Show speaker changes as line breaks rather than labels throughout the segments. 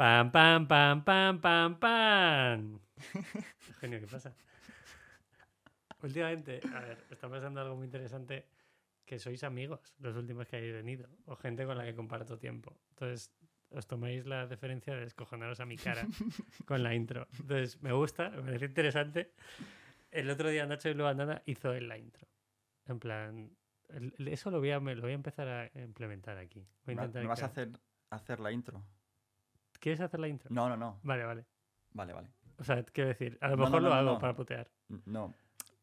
Pam, pam, pam, pam, pam, pam. Genio, ¿qué pasa? Últimamente, a ver, está pasando algo muy interesante que sois amigos los últimos que habéis venido o gente con la que comparto tiempo. Entonces, os tomáis la deferencia de escojonaros a mi cara con la intro. Entonces, me gusta, me parece interesante. El otro día Nacho y Bandana hizo en la intro. En plan, el- eso lo voy, a, me lo voy a empezar a implementar aquí. Voy a
¿Me
intentar
me vas a hacer, hacer la intro?
¿Quieres hacer la intro?
No, no, no.
Vale, vale.
Vale, vale.
O sea, quiero decir, a lo
No,
mejor
no,
lo hago para putear.
No.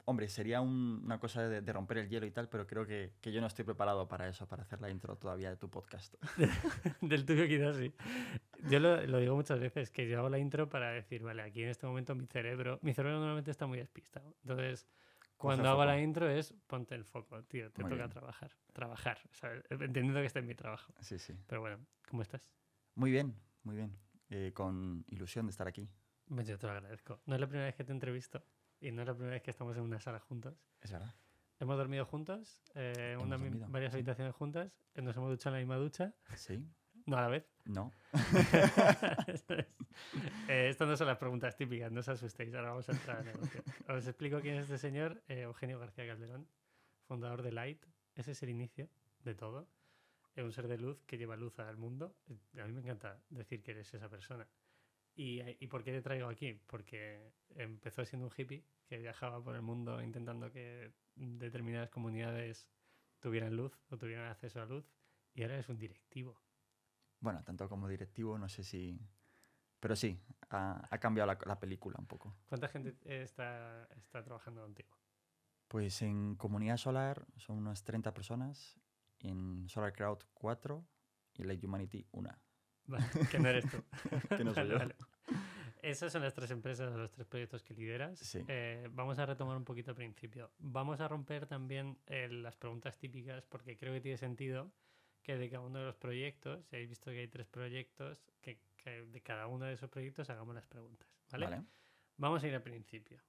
Hombre, sería un- una cosa de, de romper el hielo y tal, pero creo que, que yo no estoy preparado para eso, para hacer la intro todavía de tu podcast.
Del tuyo quizás sí. Yo lo, lo digo muchas veces, que yo hago la intro para decir, vale, aquí en este momento mi cerebro, mi cerebro normalmente está muy despistado. Entonces, cuando hago la intro es ponte el foco, tío, te
Muy
toca
bien.
trabajar. Trabajar, ¿sabes? entendiendo que este es mi trabajo.
Sí, sí.
Pero bueno, ¿cómo estás?
Muy bien, muy bien. Eh, con ilusión de estar aquí.
Pues yo te lo agradezco. No es la primera vez que te entrevisto y no es la primera vez que estamos en una sala juntos.
Es verdad.
Hemos dormido juntos, eh,
Hemos
una mi-
dormido,
varias
sí.
habitaciones juntas, eh, nos hemos duchado en la misma ducha,
Sí,
no a la vez.
no.
Eh, estas no son las preguntas típicas, no os asustéis, ahora vamos a entrar a negocio. Os explico quién es este señor, eh, Eugenio García Calderón, fundador de Light. Ese es el inicio de todo. Es un ser de luz que lleva luz al mundo. A mí me encanta decir que eres esa persona. ¿Y, ¿Y por qué te traigo aquí? Porque empezó siendo un hippie que viajaba por el mundo intentando que determinadas comunidades tuvieran luz o tuvieran acceso a luz. Y ahora es un directivo.
Bueno, tanto como directivo, no sé si... Pero sí, ha, ha cambiado la, la película un poco.
¿Cuánta gente está, está trabajando contigo?
Pues en Comunidad Solar son unas 30 personas, en Solar Crowd 4 y Light Humanity 1.
Vale, que no eres tú.
Que no soy yo.
vale. Esas son las tres empresas, los tres proyectos que lideras.
Sí.
Eh, vamos a retomar un poquito al principio. Vamos a romper también eh, las preguntas típicas porque creo que tiene sentido que de cada uno de los proyectos, si habéis visto que hay tres proyectos, que, que de cada uno de esos proyectos hagamos las preguntas. ¿vale?
¿Vale?
Vamos a ir al principio.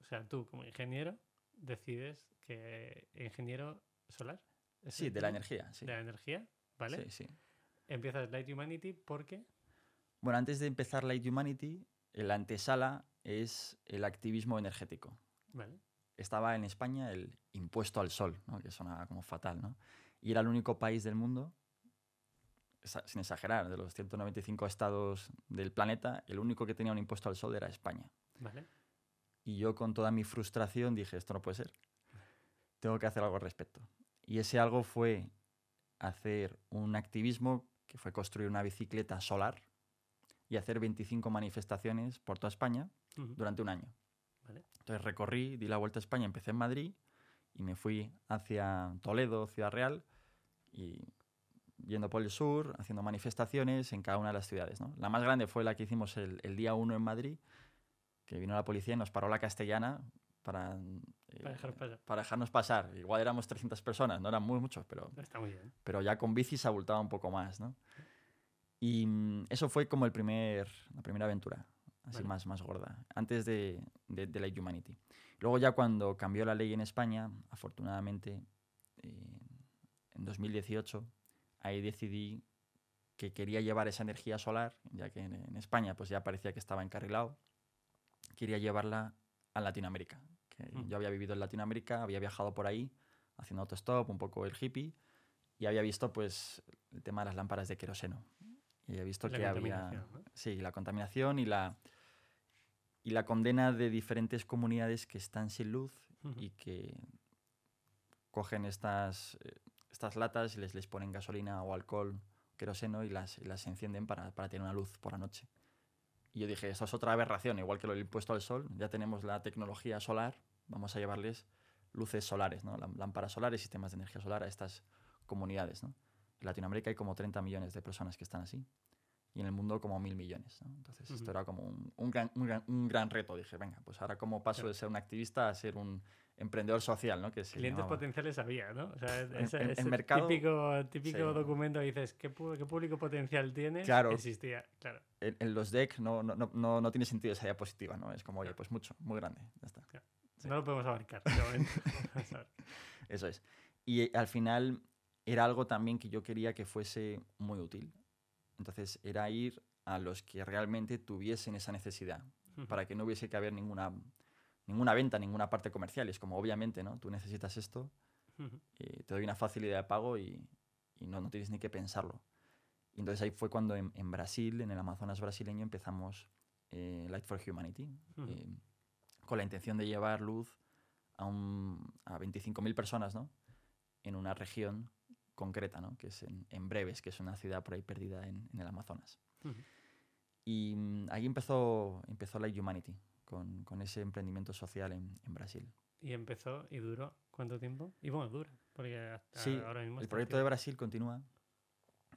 O sea, tú como ingeniero decides que ingeniero solar. ¿Es
Sí, de la energía, sí.
De la energía, ¿vale?
Sí, sí.
Empiezas Light Humanity porque...
Bueno, antes de empezar Light Humanity, la antesala es el activismo energético.
Vale.
Estaba en España el impuesto al sol, ¿no? que sonaba como fatal, ¿no? Y era el único país del mundo, sin exagerar, de los 195 estados del planeta, el único que tenía un impuesto al sol era España.
Vale.
Y yo con toda mi frustración dije, esto no puede ser. Tengo que hacer algo al respecto. Y ese algo fue hacer un activismo que fue construir una bicicleta solar y hacer 25 manifestaciones por toda España durante un año.
Vale.
Entonces recorrí, di la vuelta a España, empecé en Madrid y me fui hacia Toledo, Ciudad Real, y yendo por el sur, haciendo manifestaciones en cada una de las ciudades. ¿no? La más grande fue la que hicimos el, el día 1 en Madrid, que vino la policía y nos paró la castellana para, eh,
Para pasar.
para dejarnos pasar. Igual éramos 300 personas, no eran muy muchos, pero
Está muy bien.
pero ya con bici se abultaba un poco más, ¿no? Y mm, eso fue como el primer, la primera aventura, así
Vale.
más, más gorda, antes de, de, de Light Humanity. Luego ya cuando cambió la ley en España, afortunadamente, eh, en 2018, ahí decidí que quería llevar esa energía solar, ya que en, en España pues ya parecía que estaba encarrilado, quería llevarla a Latinoamérica. Yo había vivido en Latinoamérica, había viajado por ahí, haciendo autostop, un poco el hippie, y había visto pues el tema de las lámparas de queroseno. Y había visto
La
que había
¿no?
sí, la contaminación y la y la condena de diferentes comunidades que están sin luz
Ujú.
y que cogen estas, eh, estas latas y les, les ponen gasolina o alcohol, queroseno y las, y las encienden para, para tener una luz por la noche. Y yo dije, esto es otra aberración, igual que lo del impuesto al sol, ya tenemos la tecnología solar, vamos a llevarles luces solares, ¿no? Lám- lámparas solares, sistemas de energía solar a estas comunidades. ¿no? En Latinoamérica hay como 30 millones de personas que están así y en el mundo como mil millones. ¿no? Entonces
Ujú.
esto era como un, un gran, un, gran, un gran reto. Dije, venga, pues ahora cómo paso
Claro.
de ser un activista a ser un emprendedor social, ¿no? Que
Clientes
llamaba.
potenciales había, ¿no? O sea, ese,
en- en
ese
mercado,
típico, típico
sí.
documento que dices, ¿qué, qué público potencial tienes?
Claro.
Existía, claro.
En, en los decks no, no, no, no, no tiene sentido esa diapositiva, ¿no? Es como, oye, pues mucho, muy grande, ya está. Sí.
No lo podemos abarcar.
Eso es. Y eh, al final era algo también que yo quería que fuese muy útil. Entonces era ir a los que realmente tuviesen esa necesidad,
Ujú.
para que no hubiese que haber ninguna, ninguna venta, ninguna parte comercial. Es como, obviamente, ¿no? Tú necesitas esto,
Ujú.
eh, te doy una facilidad de pago y, y no, no tienes ni que pensarlo. Y entonces ahí fue cuando en, en Brasil, en el Amazonas brasileño, empezamos eh, Light for Humanity,
Ujú.
eh, con la intención de llevar luz a, un- a 25.000 personas, ¿no? En una región concreta, ¿no? Que es en, en Breves, que es una ciudad por ahí perdida en, en el Amazonas.
Ujú.
Y mm, ahí empezó, empezó Light Humanity, con, con ese emprendimiento social en, en Brasil.
Y empezó y duró. ¿Cuánto tiempo? Y bueno, dura. Porque hasta
Sí,
ahora mismo
El proyecto de. Brasil continúa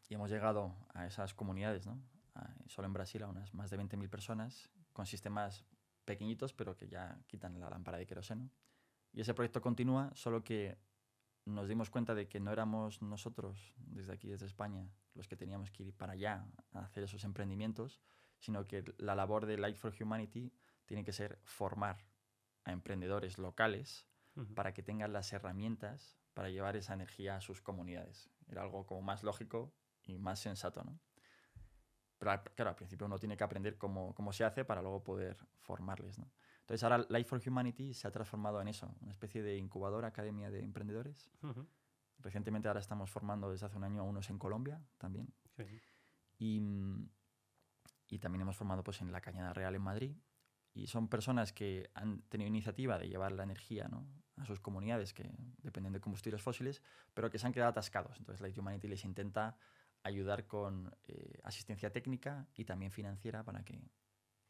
y hemos llegado a esas comunidades, ¿no? A- solo en Brasil a unas más de 20.000 personas con sistemas pequeñitos pero que ya quitan la lámpara de queroseno. Y ese proyecto continúa, solo que nos dimos cuenta de que no éramos nosotros, desde aquí, desde España, los que teníamos que ir para allá a hacer esos emprendimientos, sino que la labor de Light for Humanity tiene que ser formar a emprendedores locales para que tengan las herramientas para llevar esa energía a sus comunidades. Era algo como más lógico y más sensato, ¿no? Pero claro, al principio uno tiene que aprender cómo, cómo se hace para luego poder formarles, ¿no? Entonces ahora Life for Humanity se ha transformado en eso, una especie de incubadora, academia de emprendedores.
Ujú.
Recientemente ahora estamos formando desde hace un año a unos en Colombia también. Y, y también hemos formado pues, en la Cañada Real en Madrid. Y son personas que han tenido iniciativa de llevar la energía ¿no? a sus comunidades que dependen de combustibles fósiles, pero que se han quedado atascados. Entonces Light Humanity les intenta ayudar con eh, asistencia técnica y también financiera para que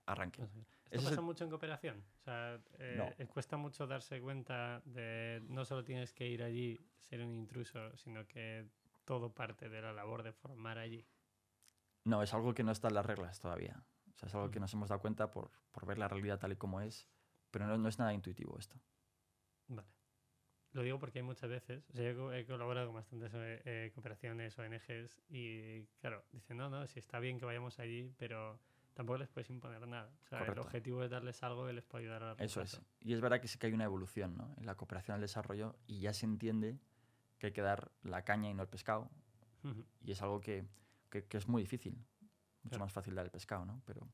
arranquen.
No sé. ¿Esto
Ese es
pasa
el-
mucho en cooperación? O sea, eh,
No.
cuesta mucho darse cuenta de no solo tienes que ir allí, ser un intruso, sino que todo parte de la labor de formar allí.
No, es algo que no está en las reglas todavía. O sea, es algo que
Ujú.
nos hemos dado cuenta por, por ver la realidad tal y como es, pero no, no es nada intuitivo esto.
Vale. Lo digo porque hay muchas veces, o sea, yo he colaborado con bastantes eh, eh, cooperaciones, ONGs, y claro, dicen, no, no, si está bien que vayamos allí, pero tampoco les puedes imponer nada. O sea, el objetivo es darles algo que les pueda ayudar a
Eso es. Y es verdad que sí que hay una evolución ¿no? en la cooperación al desarrollo y ya se entiende que hay que dar la caña y no el pescado. Y es algo que, que- que es muy difícil. Mucho
Claro.
más fácil dar el pescado, ¿no? Pero,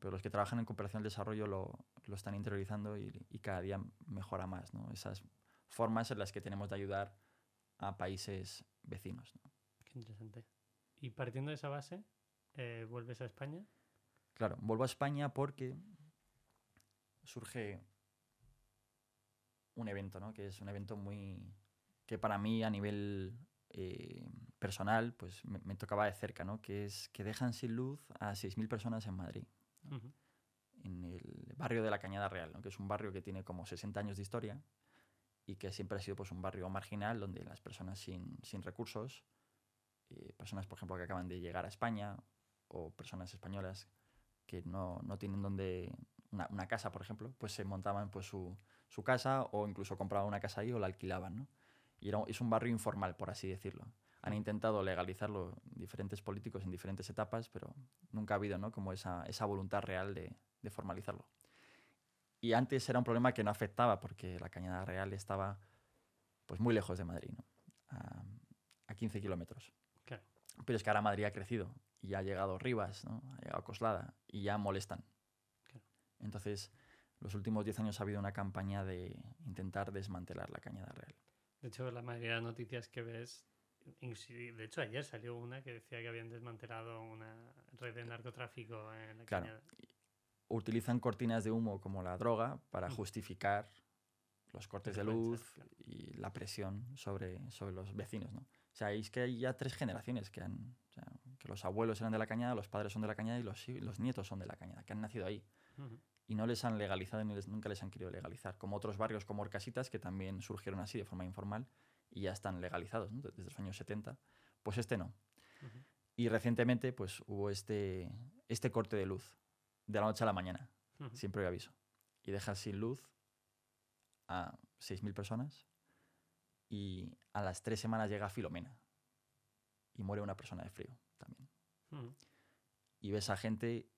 pero los que trabajan en cooperación al desarrollo lo, lo están interiorizando y, y cada día mejora más, ¿no? Esas formas en las que tenemos de ayudar a países vecinos. ¿no?
Qué interesante. Y partiendo de esa base, eh, ¿vuelves a España?
Claro, vuelvo a España porque surge un evento, ¿no? Que es un evento muy... que para mí a nivel eh, personal pues me, me tocaba de cerca, ¿no? Que es que dejan sin luz a 6.000 personas en Madrid, en el barrio de la Cañada Real, ¿no? Que es un barrio que tiene como 60 años de historia y que siempre ha sido pues un barrio marginal donde las personas sin, sin recursos, eh, personas por ejemplo que acaban de llegar a España o personas españolas que no, no tienen donde una, una casa, por ejemplo, pues se montaban pues su, su casa o incluso compraban una casa ahí o la alquilaban, ¿no? Y era, es un barrio informal, por así decirlo. Han intentado legalizarlo diferentes políticos en diferentes etapas, pero nunca ha habido ¿no? como esa, esa voluntad real de, de formalizarlo. Y antes era un problema que no afectaba porque la Cañada Real estaba pues muy lejos de Madrid, ¿no? a, a 15 kilómetros.
Claro.
Pero es que ahora Madrid ha crecido y ha llegado Rivas, ¿no? ha llegado Coslada y ya molestan.
Claro.
Entonces, los últimos 10 años ha habido una campaña de intentar desmantelar la Cañada Real.
De hecho, la mayoría de las noticias que ves, de hecho ayer salió una que decía que habían desmantelado una red de narcotráfico en la
Claro.
cañada.
Utilizan cortinas de humo como la droga para justificar los cortes de luz y la presión sobre, sobre los vecinos. ¿no? O sea, es que hay ya tres generaciones que han. o sea, que los abuelos eran de la cañada, los padres son de la cañada y los, los nietos son de la cañada, que han nacido ahí. Y no les han legalizado ni les- nunca les han querido legalizar. Como otros barrios como Orcasitas, que también surgieron así de forma informal y ya están legalizados ¿no? desde los años 70. Pues este no. Y recientemente pues hubo este, este corte de luz de la noche a la mañana
Ujú.
sin previo aviso. Y dejas sin luz a 6.000 personas y a las tres semanas llega Filomena y muere una persona de frío también. Y ves a gente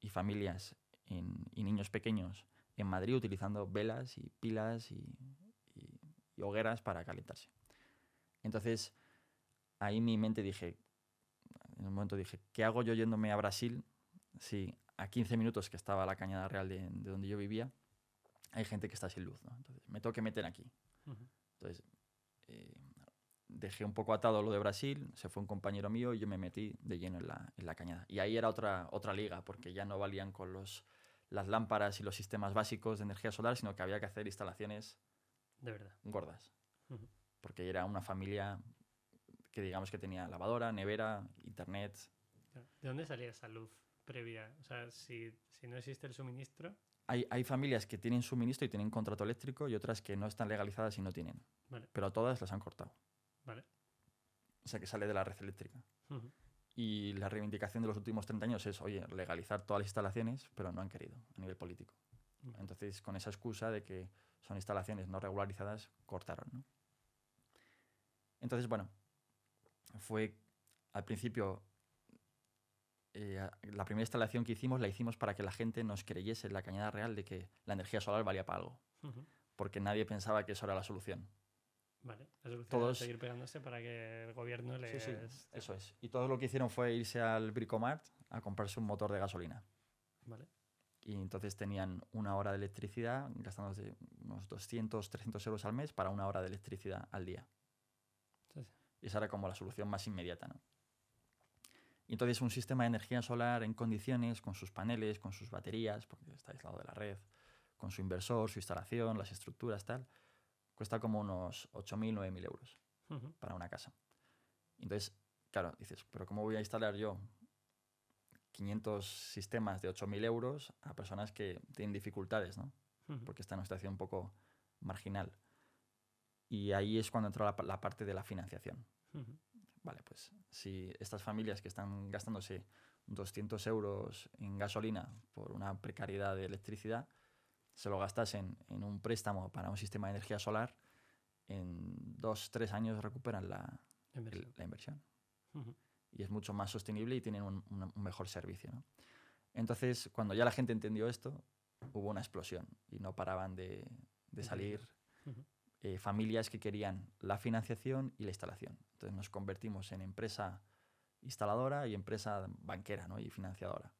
y familias en- y niños pequeños en Madrid utilizando velas y pilas y, y- y hogueras para calentarse. Entonces, ahí mi mente dije, en un momento dije, ¿qué hago yo yéndome a Brasil si a 15 minutos que estaba la Cañada Real de, de donde yo vivía, hay gente que está sin luz? ¿no? Entonces, me tengo que meter aquí. Entonces, eh, dejé un poco atado lo de Brasil, se fue un compañero mío y yo me metí de lleno en la, en la cañada. Y ahí era otra, otra liga, porque ya no valían con los, las lámparas y los sistemas básicos de energía solar, sino que había que hacer instalaciones
De verdad.
gordas. Porque era una familia que digamos que tenía lavadora, nevera, internet.
¿De dónde salía esa luz previa? O sea, si, si no existe el suministro,
Hay, hay familias que tienen suministro y tienen contrato eléctrico y otras que no están legalizadas y no tienen.
Vale.
Pero a todas las han cortado.
¿vale?
O sea que sale de la red eléctrica. Y la reivindicación de los últimos 30 años es, oye, legalizar todas las instalaciones, pero no han querido a nivel político. Entonces, con esa excusa de que son instalaciones no regularizadas, cortaron. ¿no? Entonces, bueno, fue al principio, eh, la primera instalación que hicimos la hicimos para que la gente nos creyese en la cañada real de que la energía solar valía para algo, porque nadie pensaba que eso era la solución.
Vale. La solución
Todos-
seguir pegándose para que el gobierno les...
Sí, sí, eso es. Y todo lo que hicieron fue irse al Bricomart a comprarse un motor de gasolina.
Vale.
Y entonces tenían una hora de electricidad, gastándose unos 200, 300 euros al mes para una hora de electricidad al día. Y esa era como la solución más inmediata. ¿no? Y entonces un sistema de energía solar en condiciones, con sus paneles, con sus baterías, porque está aislado de la red, con su inversor, su instalación, las estructuras, tal, cuesta como unos 8.000, 9.000 euros
Ujú.
para una casa. Entonces, claro, dices, pero ¿cómo voy a instalar yo 500 sistemas de 8.000 euros a personas que tienen dificultades, ¿no?
Ujú.
porque está en una situación un poco marginal. Y ahí es cuando entró la, pa- la parte de la financiación. Vale, pues si estas familias que están gastándose 200 euros en gasolina por una precariedad de electricidad, se lo gastasen en un préstamo para un sistema de energía solar, en dos, tres años recuperan la,
Inversión.
la inversión. Y es mucho más sostenible y tienen un, mejor servicio. ¿no? Entonces, cuando ya la gente entendió esto, hubo una explosión y no paraban de, de salir eh, familias que querían la financiación y la instalación. Entonces nos convertimos en empresa instaladora y empresa banquera ¿no? y financiadora.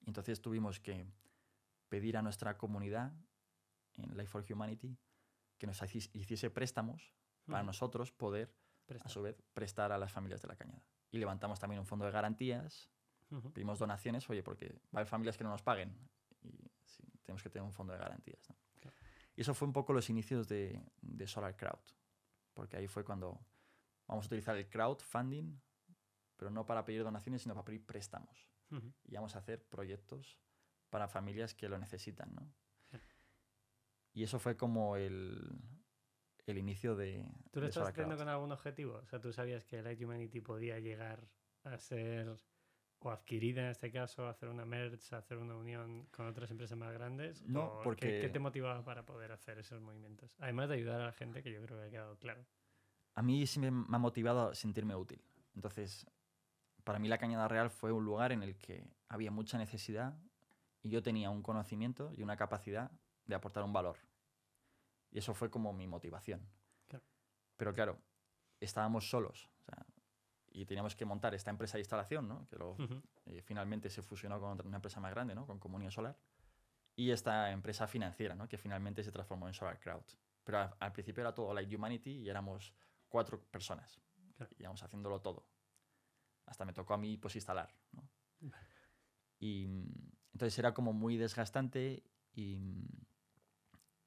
Y entonces tuvimos que pedir a nuestra comunidad en Life for Humanity que nos hiciese préstamos para nosotros poder,
Presta.
a su vez, prestar a las familias de la cañada. Y levantamos también un fondo de garantías,
Ujú.
pedimos donaciones, oye, porque va a haber familias que no nos paguen y sí, tenemos que tener un fondo de garantías. ¿no?
Claro.
Y eso fue un poco los inicios de, de Solar Crowd, porque ahí fue cuando vamos a utilizar el crowdfunding, pero no para pedir donaciones, sino para pedir préstamos. Y vamos a hacer proyectos para familias que lo necesitan. ¿no? Y eso fue como el, el inicio de,
¿Tú lo estás haciendo con algún objetivo? O sea, ¿tú sabías que Light Humanity podía llegar a ser o adquirida en este caso, hacer una merge, hacer una unión con otras empresas más grandes?
No,
¿O qué-
porque-
¿Qué, te motivaba para poder hacer esos movimientos? Además de ayudar a la gente, que yo creo que ha quedado claro.
A mí sí me, ha motivado a sentirme útil. Entonces, para mí la Cañada Real fue un lugar en el que había mucha necesidad y yo tenía un conocimiento y una capacidad de aportar un valor. Y eso fue como mi motivación.
Claro.
Pero claro, estábamos solos o sea, y teníamos que montar esta empresa de instalación, ¿no? que luego eh, finalmente se fusionó con una empresa más grande, ¿no? con Comunidad Solar, y esta empresa financiera, ¿no? que finalmente se transformó en Solar Crowd. Pero al principio era todo Light Humanity y éramos cuatro personas.
Claro.
Y íbamos haciéndolo todo. Hasta me tocó a mí pues instalar. ¿no? Y mm, entonces era como muy desgastante y, mm,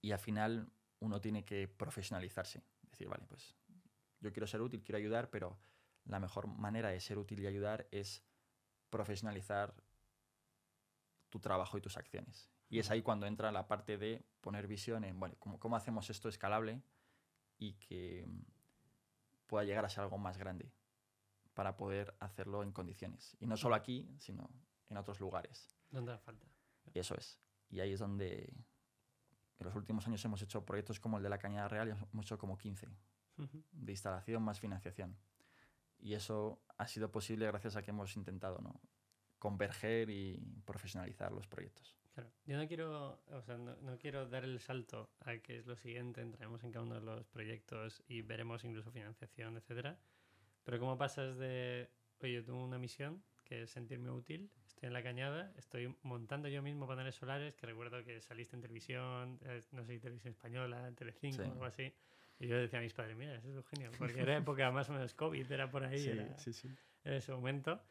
y al final uno tiene que profesionalizarse. Decir, vale, pues yo quiero ser útil, quiero ayudar, pero la mejor manera de ser útil y ayudar es profesionalizar tu trabajo y tus acciones. Y es ahí cuando entra la parte de poner visión en, bueno, ¿cómo, cómo hacemos esto escalable y que mm, pueda llegar a ser algo más grande para poder hacerlo en condiciones. Y no solo aquí, sino en otros lugares.
¿Dónde haga falta?
Y eso es. Y ahí es donde en los últimos años hemos hecho proyectos como el de la Cañada Real y hemos hecho como 15
Ujú.
de instalación más financiación. Y eso ha sido posible gracias a que hemos intentado ¿no? converger y profesionalizar los proyectos.
Claro. Yo no quiero, o sea, no, no quiero dar el salto a que es lo siguiente, entraremos en cada uno de los proyectos y veremos incluso financiación, etcétera. Pero cómo pasas de oye, yo tengo una misión que es sentirme útil, estoy en la cañada, estoy montando yo mismo paneles solares, que recuerdo que saliste en televisión, eh, no sé si televisión española, en Telecinco
Sí.
o algo así. Y yo decía a mis padres, mira, eso es genial, porque era época más o menos COVID, era por ahí, era
sí, sí.
en ese momento.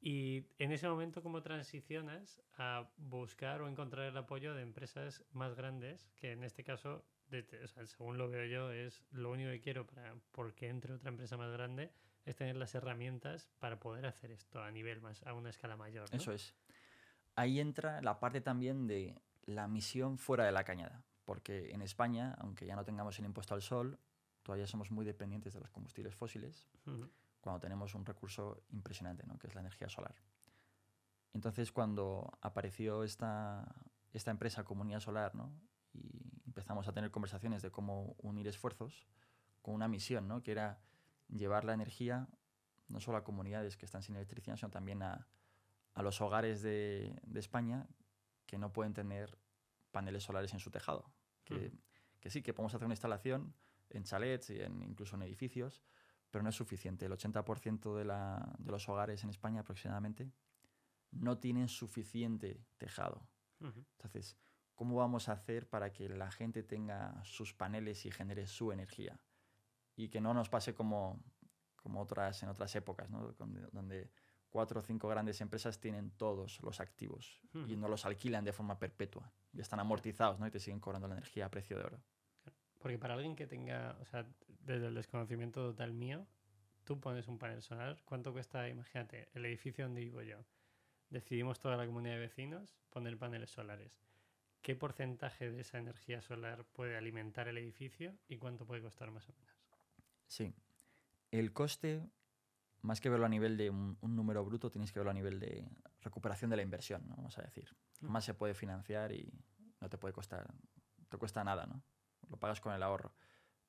Y en ese momento, ¿cómo transicionas a buscar o encontrar el apoyo de empresas más grandes? Que en este caso, de- o sea, según lo veo yo, es lo único que quiero para porque entre otra empresa más grande es tener las herramientas para poder hacer esto a nivel más, a una escala mayor. ¿no?
Eso es. Ahí entra la parte también de la misión fuera de la cañada. Porque en España, aunque ya no tengamos el impuesto al sol, todavía somos muy dependientes de los combustibles fósiles
Ujú.
Cuando tenemos un recurso impresionante, ¿no? que es la energía solar. Entonces, cuando apareció esta, esta empresa Comunidad Solar, ¿no? y empezamos a tener conversaciones de cómo unir esfuerzos con una misión, ¿no? que era llevar la energía no solo a comunidades que están sin electricidad, sino también a, a los hogares de, de España que no pueden tener paneles solares en su tejado. Que,
Ujú.
que sí, que podemos hacer una instalación en chalets y en, incluso en edificios, pero no es suficiente. El 80% de, la- de los hogares en España aproximadamente no tienen suficiente tejado. Entonces, ¿cómo vamos a hacer para que la gente tenga sus paneles y genere su energía? Y que no nos pase como, como otras, en otras épocas, ¿no? donde, cuatro o cinco grandes empresas tienen todos los activos y no los alquilan de forma perpetua. Y están amortizados ¿no? y te siguen cobrando la energía a precio de oro.
Porque para alguien que tenga, o sea, desde el desconocimiento total mío, tú pones un panel solar, ¿cuánto cuesta? Imagínate, el edificio donde vivo yo. Decidimos toda la comunidad de vecinos poner paneles solares. ¿Qué porcentaje de esa energía solar puede alimentar el edificio y cuánto puede costar más o menos?
Sí. El coste, más que verlo a nivel de un, un número bruto, tienes que verlo a nivel de recuperación de la inversión, ¿no? vamos a decir.
Mm.
Más se puede financiar y no te puede costar, te cuesta nada, ¿no? Lo pagas con el ahorro.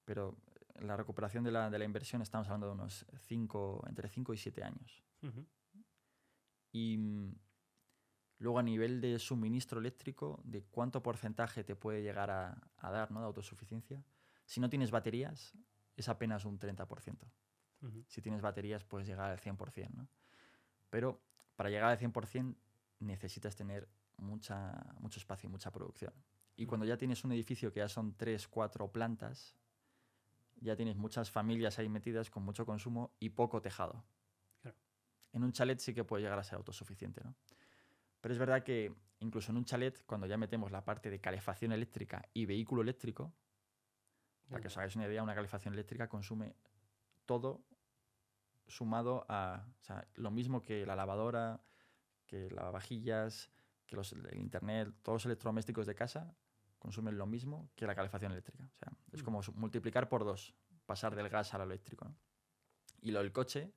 Pero la recuperación de la, de la inversión estamos hablando de unos cinco, entre 5 y 7 años. Y mm, luego a nivel de suministro eléctrico, de cuánto porcentaje te puede llegar a, a dar ¿no? de autosuficiencia. Si no tienes baterías, es apenas un 30%.
Ujú.
Si tienes baterías, puedes llegar al 100%. ¿no? Pero para llegar al 100% necesitas tener mucha, mucho espacio y mucha producción. Y cuando ya tienes un edificio que ya son 3, 4 plantas, ya tienes muchas familias ahí metidas con mucho consumo y poco tejado.
Claro.
En un chalet sí que puede llegar a ser autosuficiente. ¿no? Pero es verdad que incluso en un chalet, cuando ya metemos la parte de calefacción eléctrica y vehículo eléctrico, para que os hagáis una idea, una calefacción eléctrica consume todo sumado a o sea, lo mismo que la lavadora, que lavavajillas, que los, el internet, todos los electrodomésticos de casa consumen lo mismo que la calefacción eléctrica. O sea, es
Mm.
como multiplicar por dos, pasar del gas al eléctrico. ¿no? Y lo del coche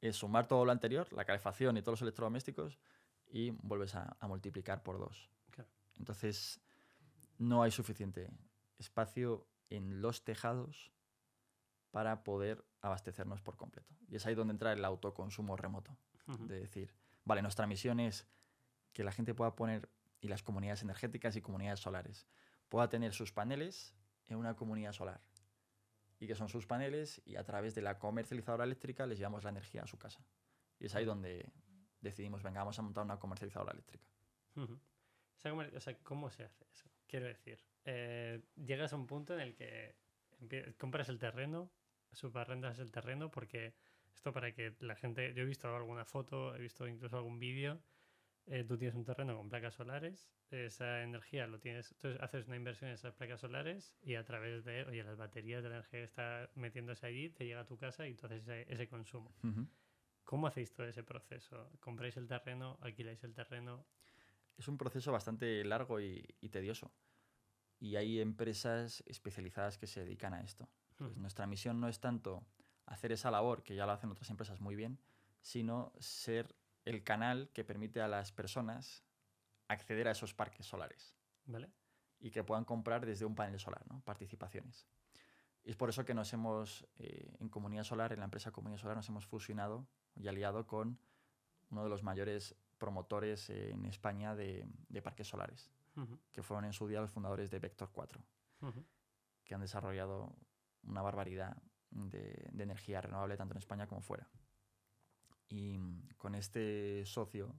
es sumar todo lo anterior, la calefacción y todos los electrodomésticos, y vuelves a, a multiplicar por dos.
Claro.
Entonces, no hay suficiente espacio en los tejados para poder abastecernos por completo. Y es ahí donde entra el autoconsumo remoto. De decir, vale, nuestra misión es que la gente pueda poner, y las comunidades energéticas y comunidades solares, pueda tener sus paneles en una comunidad solar. Y que son sus paneles y a través de la comercializadora eléctrica les llevamos la energía a su casa. Y es ahí donde decidimos, venga, vamos a montar una comercializadora eléctrica.
O sea, ¿cómo se hace eso? Quiero decir, eh, llegas a un punto en el que compras el terreno, subarrendas el terreno, porque esto para que la gente, yo he visto alguna foto, he visto incluso algún vídeo, eh, tú tienes un terreno con placas solares, esa energía lo tienes, tú haces una inversión en esas placas solares y a través de, oye, las baterías de la energía que está metiéndose allí, te llega a tu casa y tú haces ese, ese consumo. ¿Cómo hacéis todo ese proceso? ¿Compráis el terreno? ¿Alquiláis el terreno?
Es un proceso bastante largo y, y tedioso. Y hay empresas especializadas que se dedican a esto. Pues nuestra misión no es tanto hacer esa labor, que ya lo hacen otras empresas muy bien, sino ser el canal que permite a las personas acceder a esos parques solares
¿Vale?
y que puedan comprar desde un panel solar, ¿no? participaciones. Y es por eso que nos hemos, eh, en Comunidad Solar, en la empresa Comunidad Solar, nos hemos fusionado y aliado con uno de los mayores promotores en España de, de parques solares, que fueron en su día los fundadores de Vector 4
ujú.
que han desarrollado una barbaridad de, de energía renovable tanto en España como fuera. Y mm, con este socio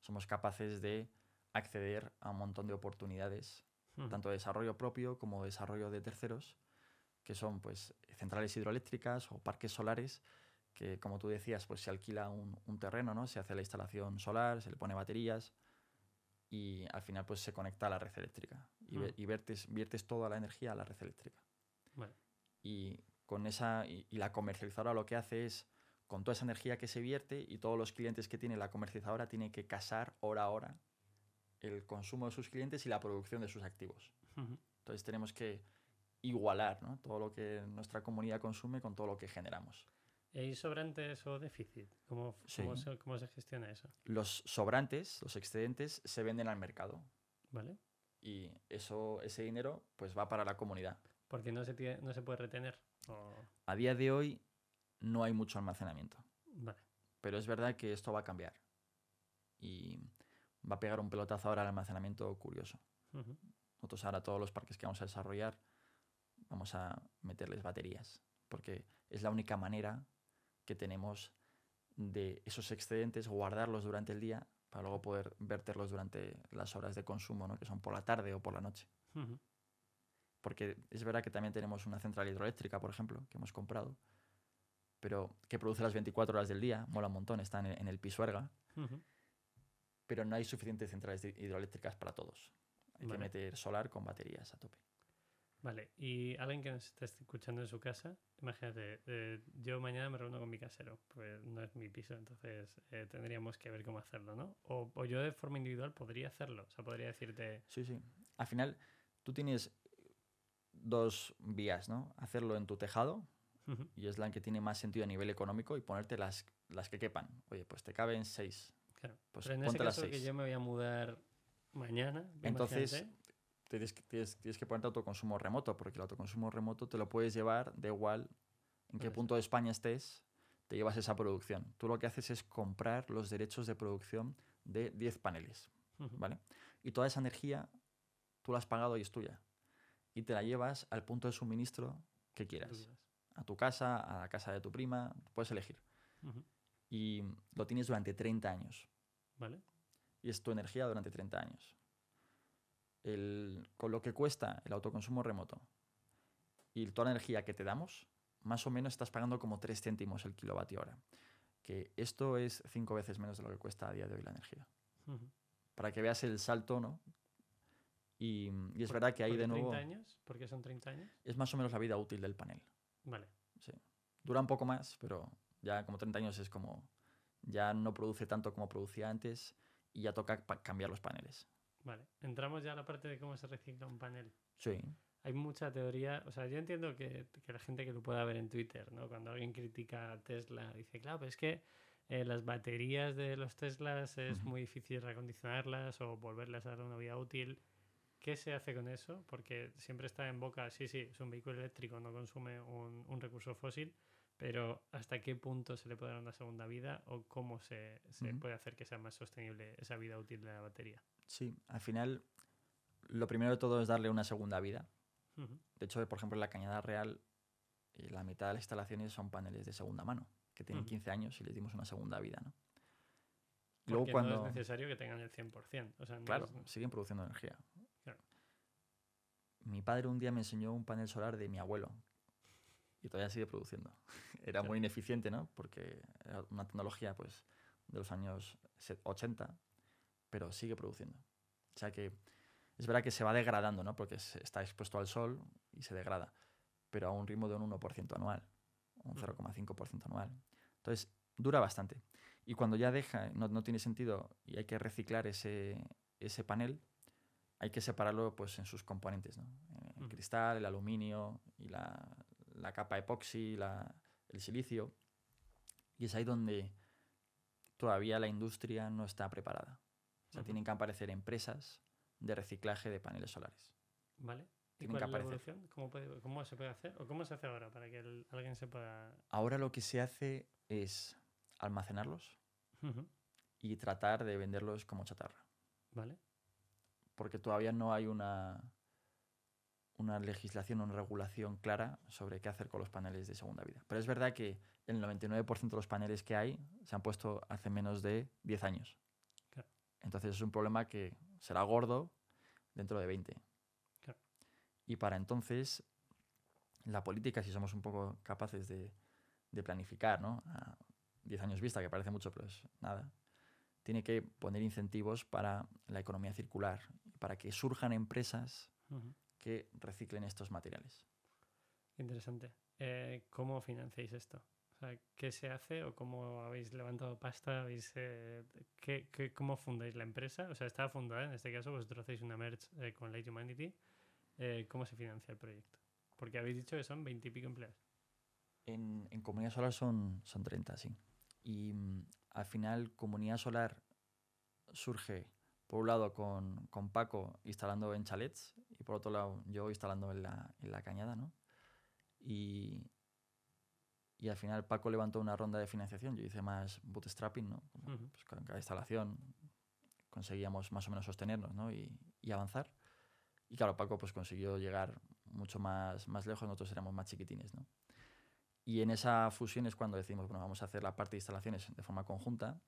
somos capaces de acceder a un montón de oportunidades, tanto de desarrollo propio como desarrollo de terceros, que son pues centrales hidroeléctricas o parques solares, que como tú decías, pues se alquila un, un terreno, ¿no? Se hace la instalación solar, se le pone baterías y al final pues se conecta a la red eléctrica y,
Mm.
vertes, viertes toda la energía a la red eléctrica.
Vale.
Y con esa y, y la comercializadora lo que hace es con toda esa energía que se vierte y todos los clientes que tiene la comercializadora tiene que casar hora a hora el consumo de sus clientes y la producción de sus activos. Entonces tenemos que igualar ¿no? todo lo que nuestra comunidad consume con todo lo que generamos.
¿Y ¿Hay sobrantes o déficit? ¿Cómo, cómo, se, cómo se gestiona eso?
Los sobrantes, los excedentes, se venden al mercado
¿Vale?
y eso, ese dinero pues va para la comunidad.
Porque no se, no se puede retener. o-
A día de hoy no hay mucho almacenamiento,
Vale.
pero es verdad que esto va a cambiar y va a pegar un pelotazo ahora al almacenamiento curioso. Nosotros ahora todos los parques que vamos a desarrollar vamos a meterles baterías, porque es la única manera que tenemos de esos excedentes guardarlos durante el día para luego poder verterlos durante las horas de consumo, ¿no? que son por la tarde o por la noche. Porque es verdad que también tenemos una central hidroeléctrica, por ejemplo, que hemos comprado, pero que produce las 24 horas del día, mola un montón, está en el, en el Pisuerga, pero no hay suficientes centrales hidroeléctricas para todos. Hay
Vale.
que meter solar con baterías a tope.
Vale, y alguien que nos está escuchando en su casa, imagínate, eh, yo mañana me reúno con mi casero, pues no es mi piso, entonces eh, tendríamos que ver cómo hacerlo, ¿no? O, o yo de forma individual podría hacerlo, o sea, podría decirte,
Sí, sí. Al final, tú tienes dos vías, ¿no? Hacerlo en tu tejado, y es la que tiene más sentido a nivel económico, y ponerte las, las que quepan. Oye, pues te caben seis.
claro.
Pues
Pero en ese
ponte las
caso que
seis.
yo me voy a mudar mañana,
Entonces,
imagínate,
Tienes que, tienes, tienes que ponerte autoconsumo remoto, porque el autoconsumo remoto te lo puedes llevar, da igual en qué punto de España estés, te llevas esa producción. Tú lo que haces es comprar los derechos de producción de 10 paneles, ¿vale? Y toda esa energía tú la has pagado y es tuya. Y te la llevas al punto de suministro que quieras. A tu casa, a la casa de tu prima, puedes elegir. Y lo tienes durante 30 años.
¿Vale?
Y es tu energía durante 30 años. El- con lo que cuesta el autoconsumo remoto y toda la energía que te damos, más o menos estás pagando como 3 céntimos el kilovatio hora. Que esto es 5 veces menos de lo que cuesta a día de hoy la energía. Para que veas el salto, ¿no? Y, y es
¿Por-
verdad que
qué
de nuevo
30 años? ¿Por qué son 30 años?
es más o menos la vida útil del panel.
Vale.
Dura un poco más, pero ya como 30 años es como ya no produce tanto como producía antes y ya toca cambiar los paneles.
Vale, entramos ya a la parte de cómo se recicla un panel.
Sí.
Hay mucha teoría, o sea, yo entiendo que, que la gente que lo pueda ver en Twitter, ¿no? Cuando alguien critica a Tesla, dice, claro, pero es que eh, las baterías de los Teslas es muy difícil recondicionarlas o volverlas a dar una vida útil. ¿Qué se hace con eso? Porque siempre está en boca, sí, sí, es un vehículo eléctrico, no consume un, un recurso fósil, pero ¿hasta qué punto se le puede dar una segunda vida o cómo se, puede hacer que sea más sostenible esa vida útil de la batería?
Sí, al final lo primero de todo es darle una segunda vida. De hecho, por ejemplo, en la Cañada Real, eh, la mitad de las instalaciones son paneles de segunda mano, que tienen
Ujú.
15 años y les dimos una segunda vida, ¿no? Luego cuando...
no es necesario que tengan el 100%. O sea, no
Claro,
es-
siguen produciendo energía. Mi padre un día me enseñó un panel solar de mi abuelo y todavía sigue produciendo. Era muy ineficiente, ¿no? Porque era una tecnología pues, de los años se- 80, pero sigue produciendo. O sea que es verdad que se va degradando, ¿no? Porque está expuesto al sol y se degrada, pero a un ritmo de un 1% anual, un
Ujú.
0,5% anual. Entonces, dura bastante. Y cuando ya deja, no, no tiene sentido y hay que reciclar ese, ese panel, hay que separarlo pues, en sus componentes, ¿no? Eh, El
Ujú.
cristal, el aluminio y la, la capa epoxi, la- el silicio. Y es ahí donde todavía la industria no está preparada. O sea, tienen que aparecer empresas de reciclaje de paneles solares.
¿Vale? ¿Y cuál es la evolución? ¿Cómo, puede- ¿Cómo se puede hacer? ¿O cómo se hace ahora para que el- alguien se pueda...?
Ahora lo que se hace es almacenarlos y tratar de venderlos como chatarra.
¿Vale?
Porque todavía no hay una, una legislación, una regulación clara sobre qué hacer con los paneles de segunda vida. Pero es verdad que el 99% de los paneles que hay se han puesto hace menos de 10 años.
Claro.
Entonces es un problema que será gordo dentro de 20.
Claro.
Y para entonces, la política, si somos un poco capaces de, de planificar, ¿no? A 10 años vista, que parece mucho, pero es nada, tiene que poner incentivos para la economía circular, para que surjan empresas que reciclen estos materiales.
Interesante. Eh, ¿Cómo financiáis esto? O sea, ¿Qué se hace o cómo habéis levantado pasta? ¿Habéis, eh, qué- qué- ¿Cómo fundáis la empresa? O sea, está fundada, en este caso vosotros hacéis una merch eh, con Light Humanity. ¿Cómo se financia el proyecto? Porque habéis dicho que son 20 y pico empleados.
En, en Comunidad Solar son, son 30, sí. Y mm, al final Comunidad Solar surge, por un lado, con, con Paco instalando en chalets y por otro lado yo instalando en la, en la cañada, ¿no? Y, y al final Paco levantó una ronda de financiación, yo hice más bootstrapping, ¿no? Como, pues, con cada instalación conseguíamos más o menos sostenernos ¿no? y, y avanzar. Y claro, Paco pues consiguió llegar mucho más, más lejos, nosotros éramos más chiquitines. ¿no? Y en esa fusión es cuando decimos, bueno, vamos a hacer la parte de instalaciones de forma conjunta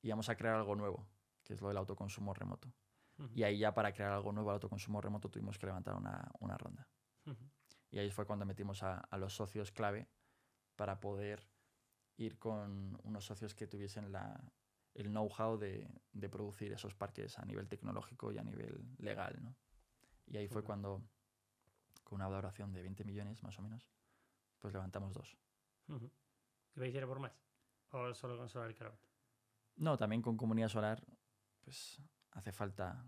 y vamos a crear algo nuevo, que es lo del autoconsumo remoto. Y ahí ya para crear algo nuevo al autoconsumo remoto tuvimos que levantar una, una ronda. Y ahí fue cuando metimos a, a los socios clave para poder ir con unos socios que tuviesen la, el know-how de, de producir esos parques a nivel tecnológico y a nivel legal. ¿no? Y ahí fue cuando, con una valoración de 20 millones más o menos, pues levantamos dos.
¿Y ir a por más? ¿O solo con Solar Crowd?
No, también con comunidad solar, pues hace falta,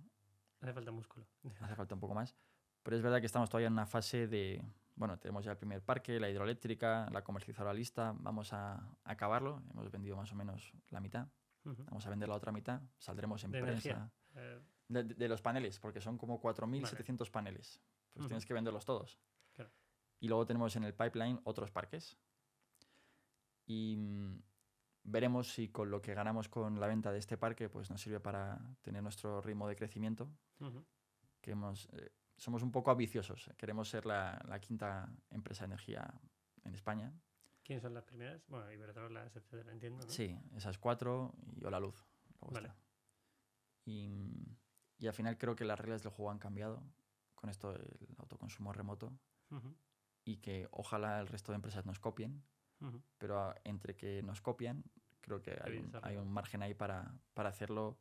Hace falta músculo.
hace falta un poco más. Pero es verdad que estamos todavía en una fase de, bueno, tenemos ya el primer parque, la hidroeléctrica, la comercializadora lista, vamos a, acabarlo. Hemos vendido más o menos la mitad, vamos a vender la otra mitad, saldremos en
¿De
prensa.
Eh,
De, los paneles, porque son como 4.700 paneles. Pues tienes que venderlos todos.
Claro.
Y luego tenemos en el pipeline otros parques. Y veremos si con lo que ganamos con la venta de este parque pues nos sirve para tener nuestro ritmo de crecimiento. Que hemos, eh, somos un poco ambiciosos. Queremos ser la, la quinta empresa de energía en España.
¿Quiénes son las primeras? Bueno, Iberdrolas, etcétera, entiendo, ¿no?
Sí, esas cuatro y Hola Luz.
Vale.
Y, y al final creo que las reglas del juego han cambiado con esto del autoconsumo remoto y que ojalá el resto de empresas nos copien, Pero a- entre que nos copian, creo que un, hay un margen ahí para, para hacerlo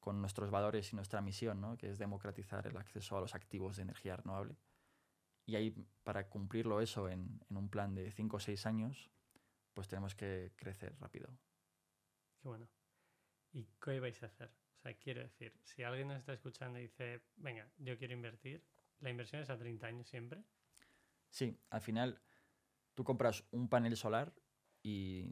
con nuestros valores y nuestra misión, ¿no? que es democratizar el acceso a los activos de energía renovable. Y ahí, para cumplirlo eso en, en un plan de 5 o 6 años, pues tenemos que crecer rápido.
Qué bueno. ¿Y qué vais a hacer? O sea, quiero decir, si alguien nos está escuchando y dice, venga, yo quiero invertir, la inversión es a 30 años siempre.
Sí, al final tú compras un panel solar y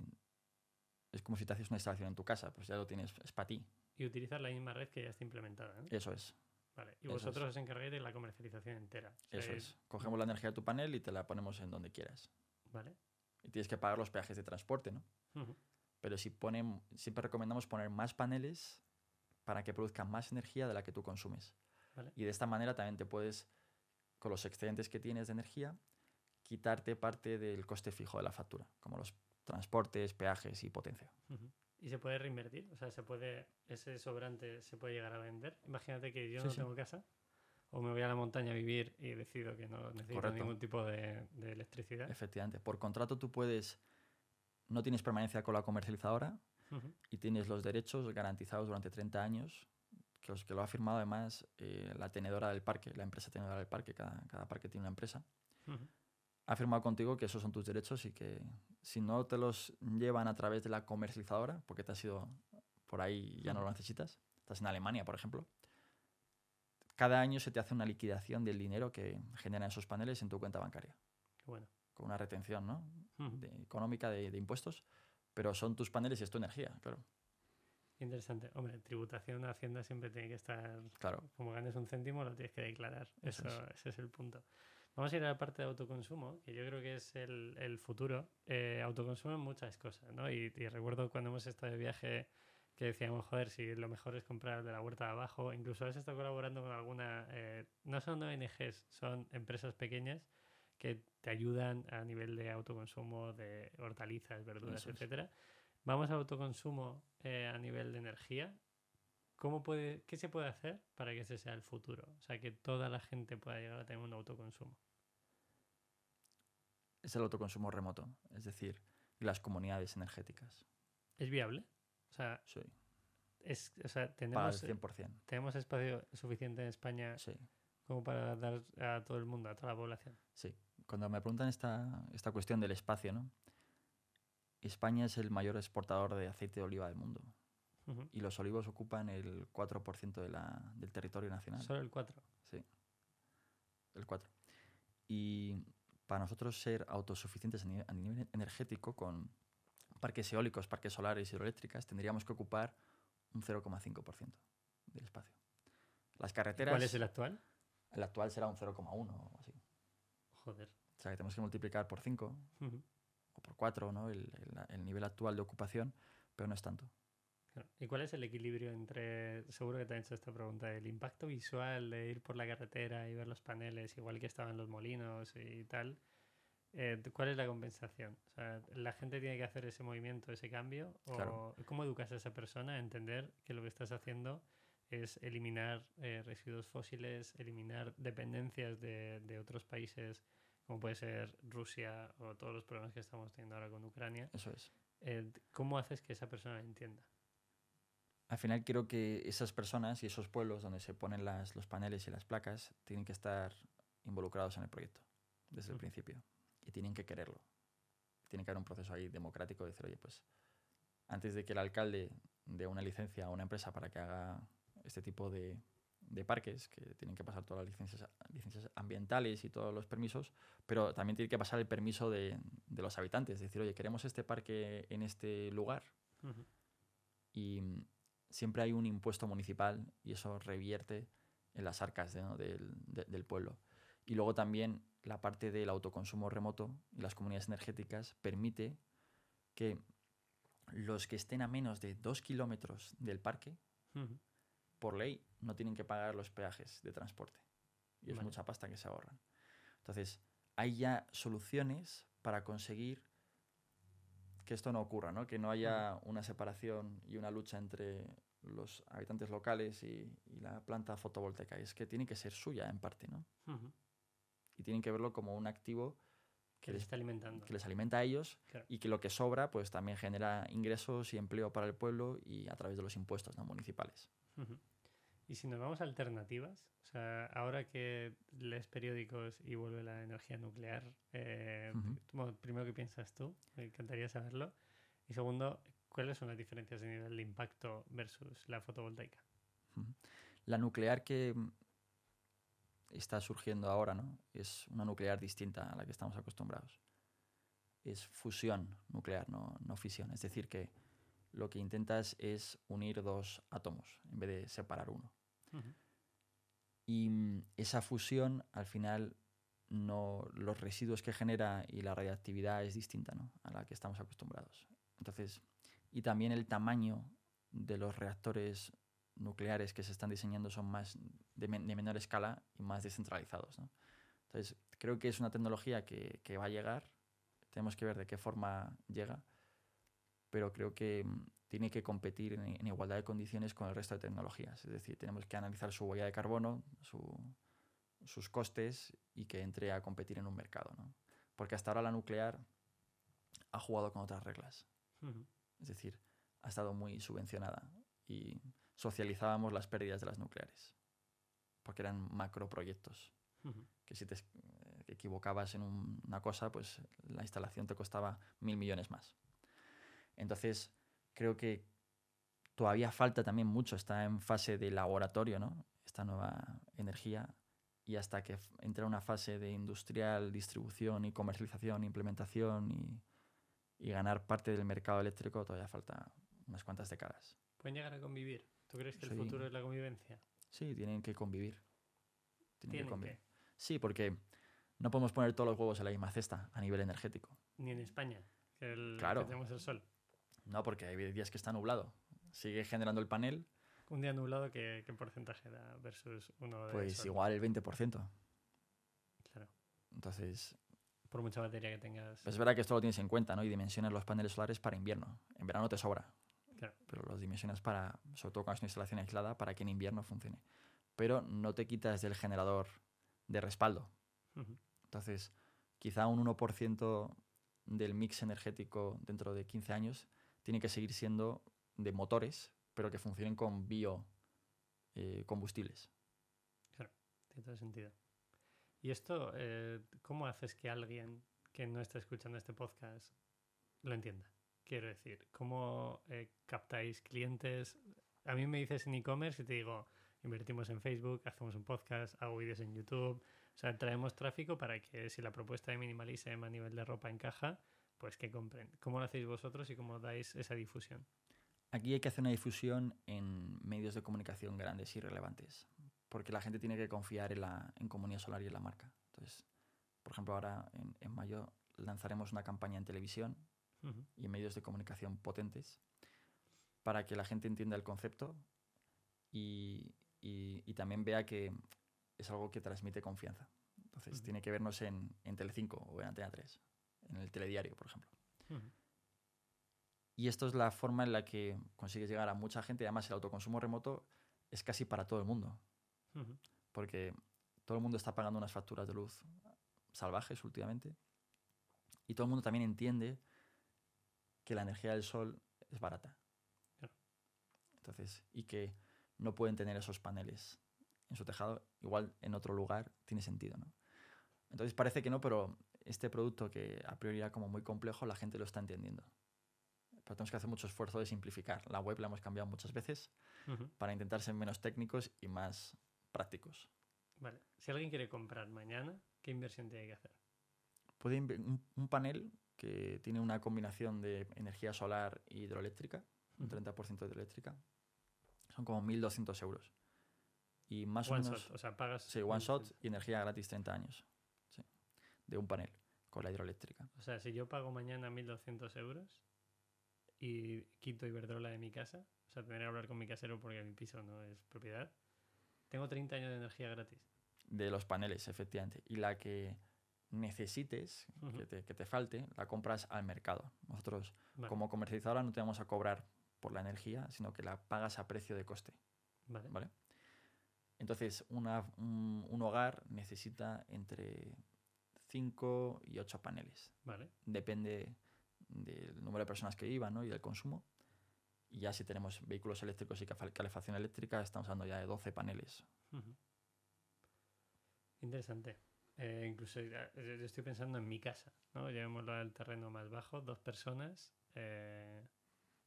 es como si te haces una instalación en tu casa, pues ya lo tienes, es para ti.
Y utilizar la misma red que ya está implementada. ¿no?
Eso es,
Vale. Y vosotros
es.
os encargáis de la comercialización entera. O sea,
eso es. Cogemos la energía de tu panel y te la ponemos en donde quieras.
Vale.
Y tienes que pagar los peajes de transporte, ¿no? Pero si ponen, siempre recomendamos poner más paneles para que produzcan más energía de la que tú consumes.
Vale.
Y de esta manera también te puedes, con los excedentes que tienes de energía, quitarte parte del coste fijo de la factura, como los transportes, peajes y potencia.
¿Y se puede reinvertir? O sea, se puede, ese sobrante se puede llegar a vender. Imagínate que yo
Sí,
no
sí.
tengo casa o me voy a la montaña a vivir y decido que no necesito
Correcto.
ningún tipo de, de electricidad.
Efectivamente, por contrato tú puedes, no tienes permanencia con la comercializadora
Ujú.
y tienes los derechos garantizados durante 30 años, que, los, que lo ha firmado además eh, la tenedora del parque, la empresa tenedora del parque, cada, cada parque tiene una empresa. Ha firmado contigo que esos son tus derechos y que si no te los llevan a través de la comercializadora, porque te has ido por ahí y ya no lo necesitas, estás en Alemania, por ejemplo, cada año se te hace una liquidación del dinero que generan esos paneles en tu cuenta bancaria,
Qué bueno.
con una retención ¿no? De- económica de, de impuestos, pero son tus paneles y es tu energía, claro.
Interesante. Hombre, tributación, Hacienda siempre tiene que estar.
claro.
Como ganes un céntimo, lo tienes que declarar.
Eso
Eso, ese es el punto. Vamos a ir a la parte de autoconsumo, que yo creo que es el, el futuro. Eh, autoconsumo en muchas cosas, ¿no? Y, y recuerdo cuando hemos estado de viaje que decíamos, joder, si lo mejor es comprar de la huerta de abajo, incluso has estado colaborando con alguna, eh, no son ONGs, son empresas pequeñas que te ayudan a nivel de autoconsumo de hortalizas, verduras,
es.
etcétera. Vamos al autoconsumo eh, a nivel de energía. ¿Cómo puede, ¿Qué se puede hacer para que ese sea el futuro? O sea, que toda la gente pueda llegar a tener un autoconsumo.
Es el autoconsumo remoto, es decir, las comunidades energéticas.
¿Es viable? O sea,
Sí,
es, o sea
para el
tenemos,
100%.
tenemos espacio suficiente en España
Sí,
como para dar a todo el mundo, a toda la población.
sí. Cuando me preguntan esta, esta cuestión del espacio, ¿no? España es el mayor exportador de aceite de oliva del mundo y los olivos ocupan el 4% de la, del territorio nacional.
Solo el 4.
Sí, el 4. Y para nosotros ser autosuficientes a nivel, a nivel energético con parques eólicos, parques solares, hidroeléctricas, tendríamos que ocupar un 0,5% del espacio. Las carreteras,
¿Cuál es el actual?
el actual será un 0,1 o así.
Joder.
O sea que tenemos que multiplicar por 5
Ujú.
o por 4 ¿no? el, el- el nivel actual de ocupación, pero no es tanto.
¿Y cuál es el equilibrio entre, seguro que te han hecho esta pregunta, el impacto visual de ir por la carretera y ver los paneles, igual que estaban los molinos y tal? eh, ¿Cuál es la compensación? O sea, ¿La gente tiene que hacer ese movimiento, ese cambio? ¿O
Claro.
cómo educas a esa persona a entender que lo que estás haciendo es eliminar eh, residuos fósiles, eliminar dependencias de, de otros países, como puede ser Rusia o todos los problemas que estamos teniendo ahora con Ucrania?
Eso es.
Eh, ¿Cómo haces que esa persona entienda?
Al final quiero que esas personas y esos pueblos donde se ponen las, los paneles y las placas tienen que estar involucrados en el proyecto desde el principio y tienen que quererlo. Tiene que haber un proceso ahí democrático de decir, oye, pues antes de que el alcalde dé una licencia a una empresa para que haga este tipo de, de parques, que tienen que pasar todas las licencias, licencias ambientales y todos los permisos, pero también tiene que pasar el permiso de, de los habitantes, decir, oye, queremos este parque en este lugar, y siempre hay un impuesto municipal y eso revierte en las arcas de- ¿no? del, de- del pueblo. Y luego también la parte del autoconsumo remoto y las comunidades energéticas permite que los que estén a menos de dos kilómetros del parque, por ley, no tienen que pagar los peajes de transporte. Y es mucha pasta que se ahorran. Entonces, hay ya soluciones para conseguir que esto no ocurra, ¿no? que no haya una separación y una lucha entre los habitantes locales y, y la planta fotovoltaica. Es que tiene que ser suya en parte, ¿no? Y tienen que verlo como un activo
Que le
les-
está alimentando.
que les alimenta a ellos
Claro.
y que lo que sobra pues también genera ingresos y empleo para el pueblo y a través de los impuestos ¿no? municipales.
Y si nos vamos a alternativas, o sea, ahora que lees periódicos y vuelve la energía nuclear, eh, bueno, primero, ¿qué piensas tú? Me encantaría saberlo. Y segundo, ¿cuáles son las diferencias de nivel de impacto versus la fotovoltaica?
La nuclear que está surgiendo ahora, ¿no? Es una nuclear distinta a la que estamos acostumbrados. Es fusión nuclear, no, no fisión. Es decir, que lo que intentas es unir dos átomos en vez de separar uno.
Ujú.
Y mm, esa fusión, al final, no, los residuos que genera y la radiactividad es distinta ¿no? a la que estamos acostumbrados. Entonces, y también el tamaño de los reactores nucleares que se están diseñando son más de, men- de menor escala y más descentralizados. ¿no? Entonces, creo que es una tecnología que, que va a llegar. Tenemos que ver de qué forma llega, pero creo que mm, tiene que competir en, igualdad de condiciones con el resto de tecnologías. Es decir, tenemos que analizar su huella de carbono, su- sus costes y que entre a competir en un mercado. ¿no? Porque hasta ahora la nuclear ha jugado con otras reglas. Es decir, ha estado muy subvencionada y socializábamos las pérdidas de las nucleares. Porque eran macroproyectos.
Ujú.
Que si te eh, equivocabas en un- una cosa, pues la instalación te costaba mil millones más. Entonces, creo que todavía falta también mucho. Está en fase de laboratorio, ¿no? Esta nueva energía. Y hasta que f- entre a una fase de industrial, distribución y comercialización, implementación y, y ganar parte del mercado eléctrico, todavía falta unas cuantas décadas.
¿Pueden llegar a convivir? ¿Tú crees que el futuro es la convivencia?
Sí, tienen que convivir. Tienen que
Tienen
convivir.
que.
Sí, porque no podemos poner todos los huevos en la misma cesta a nivel energético.
Ni en España, que, el,
Claro.
que tenemos el sol.
No, porque hay días que está nublado sigue generando el panel,
Un día nublado, ¿qué, qué porcentaje da versus uno de
pues
sol?
igual el 20%.
Claro.
Entonces,
Por mucha batería que tengas.
pues es verdad que esto lo tienes en cuenta, ¿no? Y dimensionas los paneles solares para invierno. En verano te sobra.
Claro.
Pero los dimensionas para, sobre todo cuando es una instalación aislada, para que en invierno funcione. Pero no te quitas del generador de respaldo. Entonces, quizá un 1% del mix energético dentro de 15 años tiene que seguir siendo de motores, pero que funcionen con biocombustibles.
Tiene todo sentido. ¿Y esto, eh, cómo haces que alguien que no esté escuchando este podcast lo entienda? Quiero decir, ¿cómo eh, captáis clientes? A mí me dices en e-commerce y te digo, invertimos en Facebook, hacemos un podcast, hago vídeos en YouTube. O sea, traemos tráfico para que si la propuesta de Minimalism a nivel de ropa encaja, pues que compren. ¿Cómo lo hacéis vosotros y cómo dais esa difusión?
Aquí hay que hacer una difusión en medios de comunicación grandes y relevantes, porque la gente tiene que confiar en la en Comunidad Solar y en la marca. Entonces, por ejemplo, ahora en, en mayo lanzaremos una campaña en televisión y en medios de comunicación potentes para que la gente entienda el concepto y, y- y también vea que es algo que transmite confianza. Entonces, tiene que vernos en, en Telecinco o en Antena 3, en el telediario, por ejemplo. Y esto es la forma en la que consigues llegar a mucha gente. Además, el autoconsumo remoto es casi para todo el mundo, porque todo el mundo está pagando unas facturas de luz salvajes últimamente. Y todo el mundo también entiende que la energía del sol es barata.
Claro.
Entonces, y que no pueden tener esos paneles en su tejado, igual en otro lugar tiene sentido, ¿no? Entonces parece que no, pero este producto que a priori era como muy complejo, la gente lo está entendiendo. Pero tenemos que hacer mucho esfuerzo de simplificar. La web la hemos cambiado muchas veces para intentar ser menos técnicos y más prácticos.
Vale. Si alguien quiere comprar mañana, ¿qué inversión tiene que hacer?
Puede un, un panel que tiene una combinación de energía solar y hidroeléctrica, un
Ujú.
30% de hidroeléctrica, son como 1.200 euros. Y más
One
o menos...
shot, o sea, pagas.
Sí, one
un-
shot y energía gratis 30 años. Sí, de un panel con la hidroeléctrica.
O sea, si yo pago mañana 1.200 euros y quito Iberdrola de mi casa, o sea, tendré que hablar con mi casero porque mi piso no es propiedad, tengo 30 años de energía gratis.
De los paneles, efectivamente. Y la que necesites, que, te, que te falte, la compras al mercado. Nosotros,
Vale,
como comercializadora, no te vamos a cobrar por la energía, sino que la pagas a precio de coste.
vale.
¿vale? Entonces, una- un, un hogar necesita entre 5 y 8 paneles.
vale.
Depende del número de personas que vivan ¿no? y del consumo. Y ya si tenemos vehículos eléctricos y calefacción eléctrica, estamos hablando ya de 12 paneles.
Interesante. Eh, incluso yo estoy pensando en mi casa, ¿no? Llevémoslo al terreno más bajo, dos personas. eh,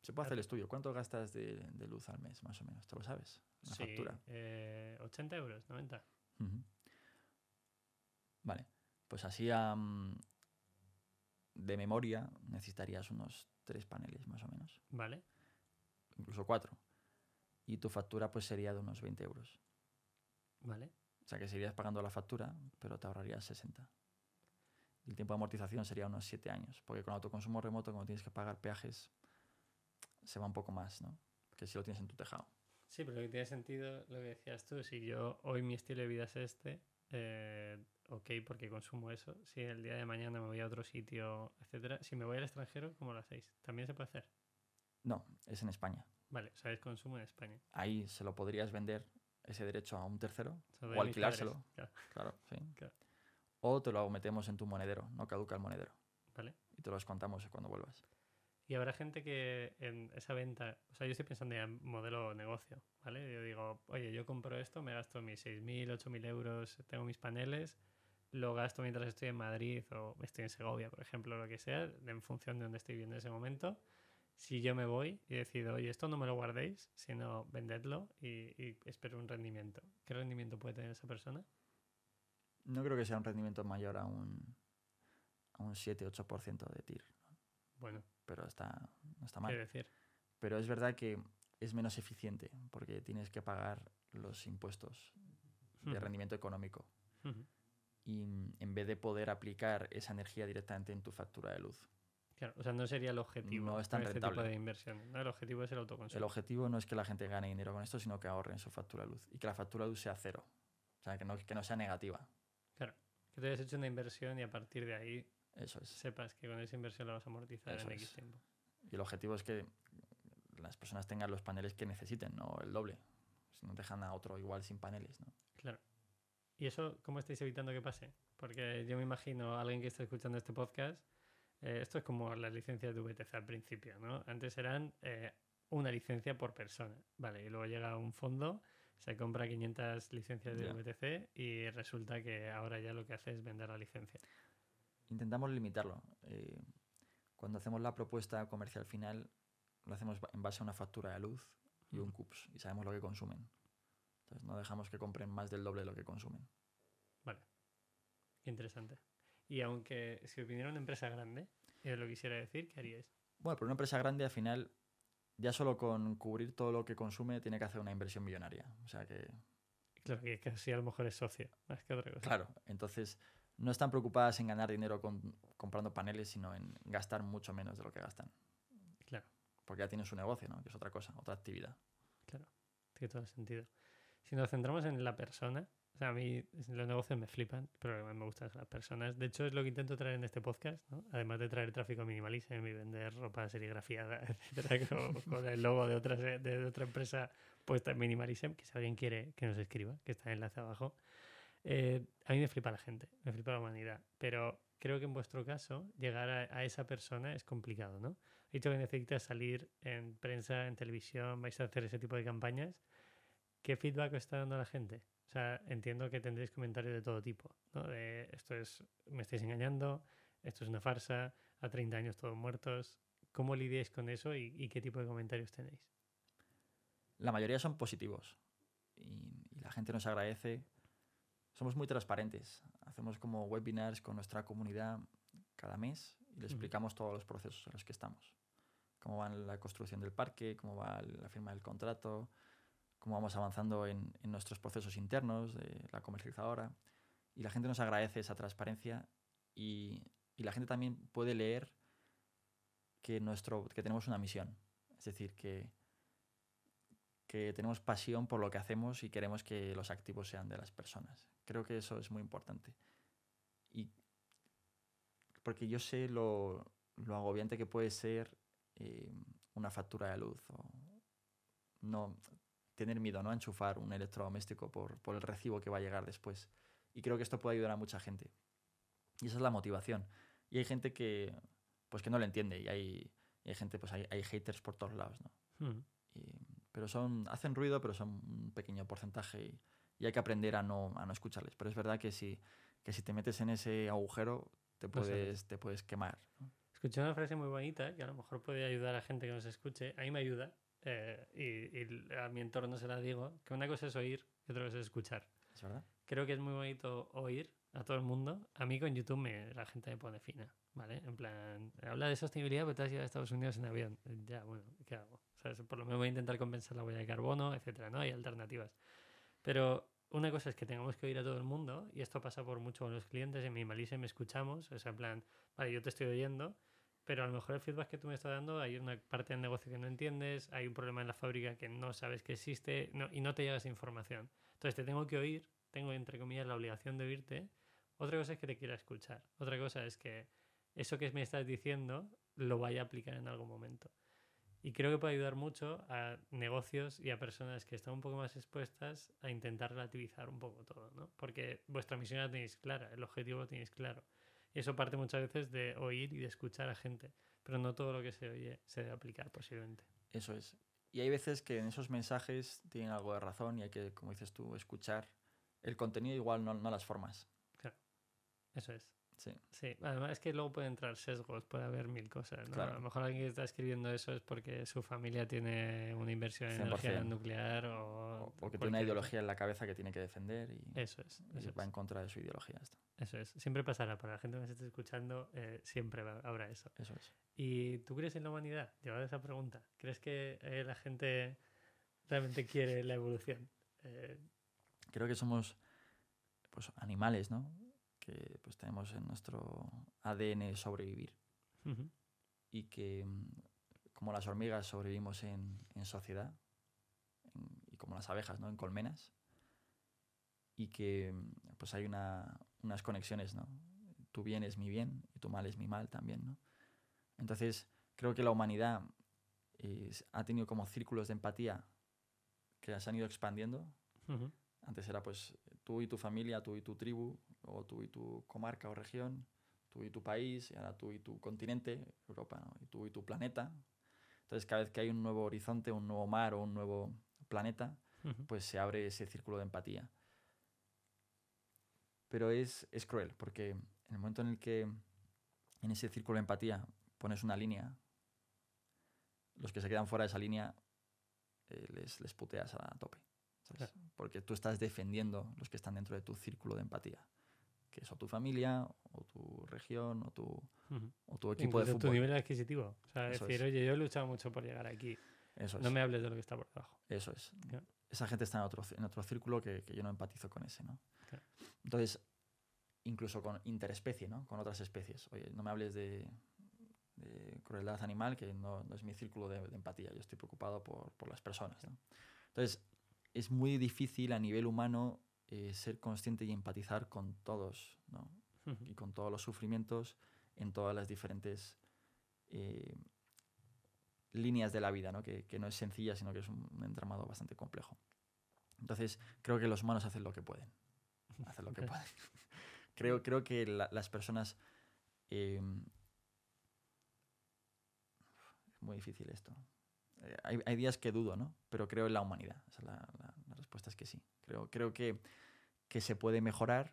Se puede hacer el estudio. ¿Cuánto gastas de, de luz al mes, más o menos? ¿Te lo sabes? La
sí,
factura.
eh, 80 euros, 90.
Ujú. Vale. Pues así am, de memoria necesitarías unos tres paneles, más o menos.
Vale.
Incluso cuatro. Y tu factura pues sería de unos 20 euros.
Vale.
O sea que seguirías pagando la factura, pero te ahorrarías 60. Y el tiempo de amortización sería unos 7 años. Porque con autoconsumo remoto, como tienes que pagar peajes, se va un poco más, ¿no? Que si lo tienes en tu tejado.
Sí, pero lo que tiene sentido lo que decías tú. Si yo hoy mi estilo de vida es este, eh, ok, porque consumo eso. Si el día de mañana me voy a otro sitio, etcétera. Si me voy al extranjero, ¿cómo lo hacéis? ¿También se puede hacer?
No, es en España.
Vale, o sea, es consumo en España.
Ahí se lo podrías vender ese derecho a un tercero, o
padres.
alquilárselo.
Claro,
claro, sí.
Claro.
O te lo metemos en tu monedero, no caduca el monedero.
Vale.
Y te lo descontamos cuando vuelvas.
Y habrá gente que en esa venta, o sea, yo estoy pensando ya en modelo negocio, ¿vale? Yo digo, oye, yo compro esto, me gasto mis 6.000, 8.000 euros, tengo mis paneles, lo gasto mientras estoy en Madrid o estoy en Segovia, por ejemplo, lo que sea, en función de donde estoy viendo en ese momento. Si yo me voy y decido, oye, esto no me lo guardéis, sino vendedlo y, y espero un rendimiento. ¿Qué rendimiento puede tener esa persona?
No creo que sea un rendimiento mayor a un, a un 7-8% de TIR,
Bueno,
pero está, no está mal.
decir,
Pero es verdad que es menos eficiente porque tienes que pagar los impuestos de rendimiento económico. Y en vez de poder aplicar esa energía directamente en tu factura de luz.
Claro, o sea, no sería el objetivo
No es tan
este tipo
rentable.
de inversión. ¿no? El objetivo es el autoconsumo.
El objetivo no es que la gente gane dinero con esto, sino que ahorren su factura de luz y que la factura de luz sea cero. O sea, que no, que no sea negativa.
Que te hayas hecho una inversión y a partir de ahí
Eso es.
sepas que con esa inversión la vas a amortizar
Eso
en
es.
X tiempo.
Y el objetivo es que las personas tengan los paneles que necesiten, no el doble. Si no dejan a otro igual sin paneles, ¿no?
Claro. ¿Y eso cómo estáis evitando que pase? Porque yo me imagino a alguien que está escuchando este podcast, eh, esto es como las licencias de VTC al principio, ¿no? Antes eran eh, una licencia por persona, ¿vale? Y luego llega un fondo, se compra 500 licencias de
Ya.
VTC y resulta que ahora ya lo que hace es vender la licencia.
Intentamos limitarlo. Eh, cuando hacemos la propuesta comercial final, lo hacemos en base a una factura de luz y un. CUPS, y sabemos lo que consumen. Entonces no dejamos que compren más del doble de lo que consumen.
Qué interesante. Y aunque si viniera una empresa grande y os lo quisiera decir, ¿qué haríais?
Bueno, pero una empresa grande al final, ya solo con cubrir todo lo que consume, tiene que hacer una inversión millonaria. O sea que,
Claro, que casi a lo mejor es socio, más que otra cosa.
claro, entonces no están preocupadas en ganar dinero con- comprando paneles, sino en gastar mucho menos de lo que gastan.
Claro.
Porque ya tienen su negocio, ¿no? Que es otra cosa, otra actividad.
Tiene todo el sentido. Si nos centramos en la persona, o sea, a mí los negocios me flipan, pero lo que más me gustan son las personas. De hecho, es lo que intento traer en este podcast, ¿no? Además de traer tráfico minimalism y vender ropa serigrafiada, etcétera, con, con el logo de otra, de otra empresa puesta en minimalism, que si alguien quiere que nos escriba, que está en el enlace abajo. Eh, a mí me flipa la gente, me flipa la humanidad, pero creo que en vuestro caso llegar a, esa persona es complicado, ¿no? He dicho que necesitas salir en prensa, en televisión, vais a hacer ese tipo de campañas. ¿Qué feedback está dando la gente? O sea, entiendo que tendréis comentarios de todo tipo, ¿no? De esto es, me estáis engañando, esto es una farsa, a 30 años todos muertos. ¿Cómo lidiáis con eso y, qué tipo de comentarios tenéis?
La mayoría son positivos y la gente nos agradece. Somos muy transparentes. Hacemos como webinars con nuestra comunidad cada mes y le explicamos todos los procesos en los que estamos. Cómo va la construcción del parque, cómo va la firma del contrato, cómo vamos avanzando en, en nuestros procesos internos de la comercializadora. Y la gente nos agradece esa transparencia y, y la gente también puede leer que, nuestro, que tenemos una misión. Es decir, que, que tenemos pasión por lo que hacemos y queremos que los activos sean de las personas. Creo que eso es muy importante. Y porque yo sé lo, lo agobiante que puede ser eh, una factura de luz o no tener miedo ¿no? a enchufar un electrodoméstico por, por el recibo que va a llegar después. Y creo que esto puede ayudar a mucha gente. Y esa es la motivación. Y hay gente que pues que no lo entiende y hay, y hay gente, pues hay, hay haters por todos lados, ¿no?
Hmm.
Y- pero son, hacen ruido, pero son un pequeño porcentaje y, y hay que aprender a no, a no escucharles. Pero es verdad que si, que si te metes en ese agujero, te puedes, te puedes quemar. ¿no?
Escuché una frase muy bonita que a lo mejor puede ayudar a gente que nos escuche. A mí me ayuda eh, y, y a mi entorno se la digo, que una cosa es oír y otra cosa es escuchar.
¿Es verdad?
Creo que es muy bonito oír a todo el mundo. A mí con YouTube me, la gente me pone fina, ¿vale? En plan, habla de sostenibilidad, pero te has ido a Estados Unidos en avión. Ya, bueno, ¿qué hago? ¿Sabes? Por lo menos voy a intentar compensar la huella de carbono, etcétera, ¿no? Hay alternativas. Pero una cosa es que tengamos que oír a todo el mundo, y esto pasa por mucho con los clientes, en Minimalism me escuchamos, o sea, en plan, vale, yo te estoy oyendo, pero a lo mejor el feedback que tú me estás dando, hay una parte del negocio que no entiendes, hay un problema en la fábrica que no sabes que existe no- y no te llega esa información. Entonces te tengo que oír, tengo entre comillas la obligación de oírte. Otra cosa es que te quiera escuchar. Otra cosa es que eso que me estás diciendo lo vaya a aplicar en algún momento. Y creo que puede ayudar mucho a negocios y a personas que están un poco más expuestas a intentar relativizar un poco todo, ¿no? Porque vuestra misión la tenéis clara, el objetivo lo tenéis claro. Y eso parte muchas veces de oír y de escuchar a gente, pero no todo lo que se oye se debe aplicar posiblemente.
Eso es. Y hay veces que en esos mensajes tienen algo de razón y hay que, como dices tú, escuchar el contenido igual, no, no las formas.
Eso es.
Sí.
Sí, además es que luego pueden entrar sesgos, puede haber mil cosas. ¿no?
Claro.
A lo mejor alguien que está escribiendo eso es porque su familia tiene una inversión en energía
100%.
nuclear o.
O, o que tiene una ideología en la cabeza que tiene que defender y,
Eso es,
y
eso
va
es,
en contra de su ideología. Esto.
eso es. Siempre pasará, para la gente que nos esté escuchando, eh, siempre habrá eso.
Eso es.
¿Y tú crees en la humanidad? Llevada esa pregunta. ¿Crees que eh, la gente realmente quiere la evolución? Eh,
Creo que somos pues, animales, ¿no? Que pues tenemos en nuestro ADN sobrevivir.
ujú.
y que mm, como las hormigas sobrevivimos en, en sociedad en- y como las abejas, ¿no? En colmenas y que mm, pues hay una- unas conexiones, ¿no? Tu bien es mi bien y tu mal es mi mal también, ¿no? Entonces creo que la humanidad eh, s- ha tenido como círculos de empatía que se han ido expandiendo antes era pues tú y tu familia, tú y tu tribu, o tú y tu comarca o región, tú y tu país, y ahora tú y tu continente, Europa, ¿no? y tú y tu planeta. Entonces cada vez que hay un nuevo horizonte, un nuevo mar o un nuevo planeta, pues se abre ese círculo de empatía. Pero es, es cruel, porque en el momento en el que en ese círculo de empatía pones una línea, los que se quedan fuera de esa línea eh, les, les puteas a tope. Porque tú estás defendiendo los que están dentro de tu círculo de empatía, que es o tu familia, o tu región, o tu, o tu equipo de
Incluso tu
fútbol.
nivel adquisitivo. O sea,
Eso
decir,
es.
oye, yo he luchado mucho por llegar aquí.
Eso es.
No me hables de lo que está por debajo.
Eso es. Esa gente está en otro, en otro círculo que, que yo no empatizo con ese, ¿no?
Claro.
Entonces, incluso con interespecie, ¿no? Con otras especies. Oye, no me hables de, de crueldad animal, que no, no es mi círculo de, de empatía. Yo estoy preocupado por, por las personas, ¿no? Entonces, es muy difícil a nivel humano eh, ser consciente y empatizar con todos, ¿no? Y con todos los sufrimientos en todas las diferentes eh, líneas de la vida, ¿no? Que, que no es sencilla, sino que es un, entramado bastante complejo. Entonces, creo que los humanos hacen lo que pueden. Hacen lo que pueden. creo, creo que la- las personas... eh, es muy difícil esto. Hay, hay días que dudo, ¿no? Pero creo en la humanidad. La- la respuesta es que sí. Creo, creo que, que se puede mejorar,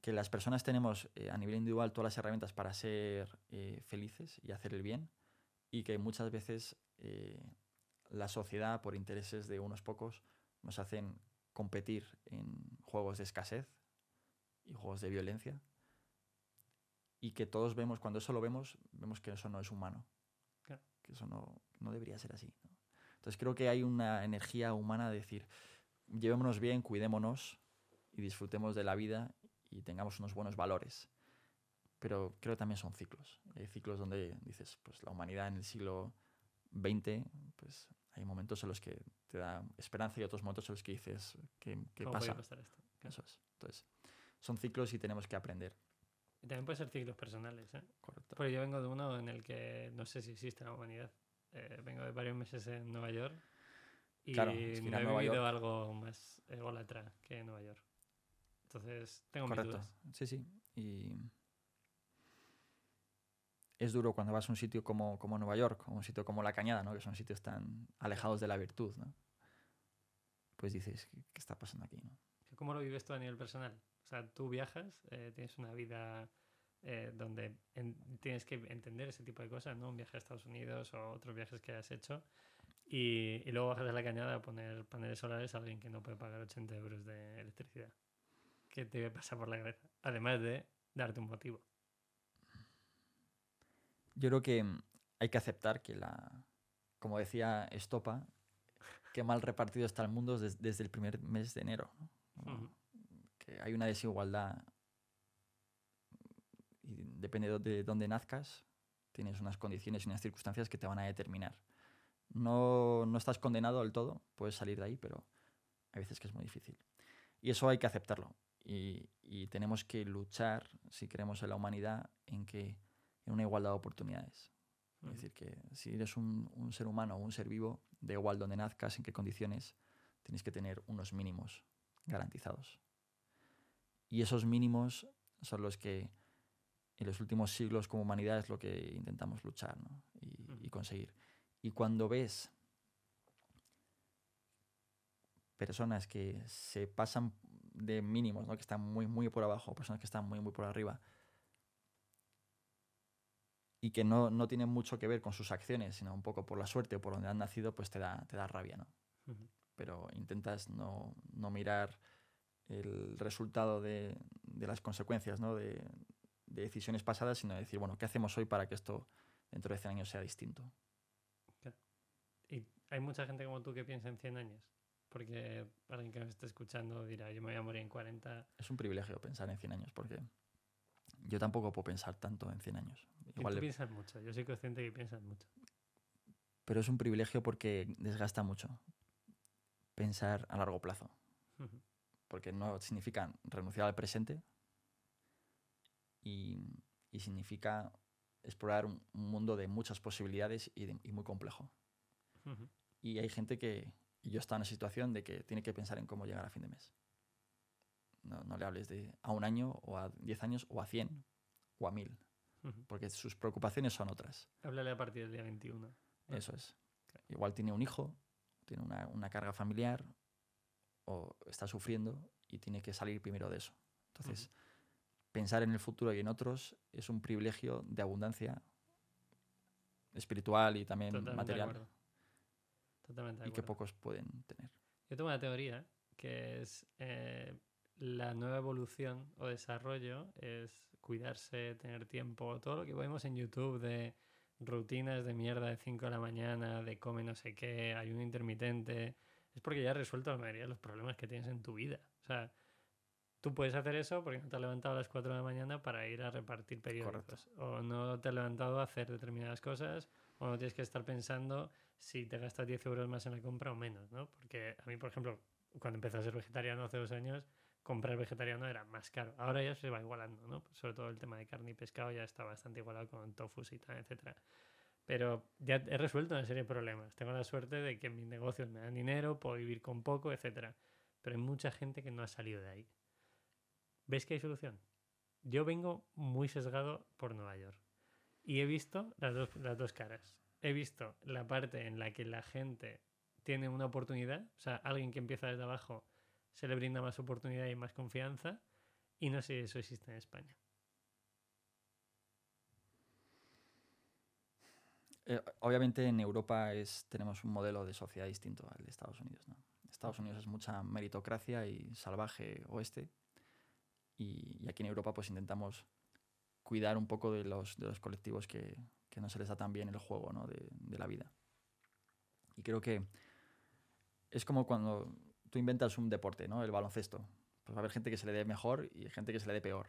que las personas tenemos eh, a nivel individual todas las herramientas para ser eh, felices y hacer el bien, y que muchas veces eh, la sociedad, por intereses de unos pocos, nos hacen competir en juegos de escasez y juegos de violencia, y que todos vemos, cuando eso lo vemos, vemos que eso no es humano,
Claro.
que eso no, no debería ser así. ¿no? Entonces creo que hay una energía humana de decir, llevémonos bien, cuidémonos y disfrutemos de la vida y tengamos unos buenos valores. Pero creo que también son ciclos. Hay ciclos donde dices, pues la humanidad en el siglo XX, pues hay momentos en los que te da esperanza y otros momentos en los que dices, ¿qué, qué
¿Cómo
pasa?
pasar esto? Claro.
Eso es. Entonces, son ciclos y tenemos que aprender.
Y también puede ser ciclos personales, ¿eh?
Correcto.
Porque yo vengo de uno en el que no sé si existe la humanidad. Eh, vengo de varios meses en Nueva York y
Claro, es que
no he
Nueva
vivido
York-
algo más ególatra que Nueva York. Entonces, tengo mis
Correcto.
dudas.
Sí, sí. Y es duro cuando vas a un sitio como, como Nueva York o un sitio como La Cañada, ¿no? que son sitios tan alejados de la virtud. ¿no? Pues dices, ¿qué, qué está pasando aquí? ¿no?
¿Cómo lo vives tú a nivel personal? O sea, tú viajas, eh, tienes una vida eh, donde en- tienes que entender ese tipo de cosas, ¿no? Un viaje a Estados Unidos o otros viajes que has hecho. Y, y luego bajas de la cañada a poner paneles solares a alguien que no puede pagar 80 euros de electricidad. ¿Qué te pasa por la cabeza? Además de darte un motivo.
Yo creo que hay que aceptar que la, como decía Estopa, que mal repartido está el mundo des- desde el primer mes de enero. ¿no? Como
Ujú.
Que hay una desigualdad y depende de de dónde nazcas, tienes unas condiciones y unas circunstancias que te van a determinar. No, no estás condenado del todo, puedes salir de ahí, pero hay veces que es muy difícil. Y eso hay que aceptarlo. Y, y tenemos que luchar, si queremos en la humanidad, en que en una igualdad de oportunidades.
Ujú.
Es decir, que si eres un, un ser humano o un ser vivo, da igual donde nazcas, en qué condiciones, tienes que tener unos mínimos garantizados. Y esos mínimos son los que en los últimos siglos como humanidad es lo que intentamos luchar ¿no? y conseguir. Y cuando ves personas que se pasan de mínimos, ¿no? que están muy, muy por abajo, personas que están muy, muy por arriba, y que no, no tienen mucho que ver con sus acciones, sino un poco por la suerte o por donde han nacido, pues te da, te da rabia, ¿no? Pero intentas no, no mirar el resultado de, de las consecuencias, ¿no? De, de decisiones pasadas, sino decir, bueno, ¿qué hacemos hoy para que esto dentro de 100 años sea distinto?
Hay mucha gente como tú que piensa en 100 años. Porque alguien que nos esté escuchando dirá, yo me voy a morir en 40.
Es un privilegio pensar en 100 años, porque yo tampoco puedo pensar tanto en 100 años. Igual
tú
le-
piensas mucho, yo soy consciente que piensas mucho.
pero es un privilegio porque desgasta mucho pensar a largo plazo. Porque no significa renunciar al presente y, y significa explorar un, un mundo de muchas posibilidades y, de- y muy complejo. Y hay gente que, y yo estoy en una situación de que tiene que pensar en cómo llegar a fin de mes. No, no le hables de a un año o a 10 años o a 100 o a 1000,
Ujú.
porque sus preocupaciones son otras.
Háblale a partir del día 21. Ah,
Eso es. Igual tiene un hijo, tiene una, una carga familiar o está sufriendo y tiene que salir primero de eso. Entonces, pensar en el futuro y en otros es un privilegio de abundancia espiritual y también
Totalmente
material
acuerdo. Totalmente de
y que pocos pueden tener.
Yo tengo una teoría que es eh, la nueva evolución o desarrollo es cuidarse, tener tiempo, todo lo que vemos en YouTube de rutinas de mierda de 5 de la mañana, de come no sé qué, ayuno intermitente, es porque ya has resuelto la mayoría de los problemas que tienes en tu vida. O sea, tú puedes hacer eso porque no te has levantado a las 4 de la mañana para ir a repartir periódicos. O no te has levantado a hacer determinadas cosas, o no tienes que estar pensando si te gastas 10 euros más en la compra o menos, ¿no? Porque a mí, por ejemplo, cuando empecé a ser vegetariano hace dos años, comprar vegetariano era más caro. Ahora ya se va igualando, ¿no? Sobre todo el tema de carne y pescado ya está bastante igualado con tofu y tal, etcétera. Pero ya he resuelto una serie de problemas. Tengo la suerte de que mis negocios me dan dinero, puedo vivir con poco, etcétera. Pero hay mucha gente que no ha salido de ahí. ¿Ves que hay solución? Yo vengo muy sesgado por Nueva York y he visto las dos, las dos caras. He visto la parte en la que la gente tiene una oportunidad, o sea, alguien que empieza desde abajo se le brinda más oportunidad y más confianza, y no sé si eso existe en España.
Eh, obviamente en Europa es, tenemos un modelo de sociedad distinto al de Estados Unidos. Estados Unidos es mucha meritocracia y salvaje oeste. Y, y aquí en Europa pues intentamos cuidar un poco de los, de los colectivos que, que no se les da tan bien el juego ¿no? de, de la vida. Y creo que es como cuando tú inventas un deporte, ¿no? el baloncesto. Pues va a haber gente que se le dé mejor y gente que se le dé peor.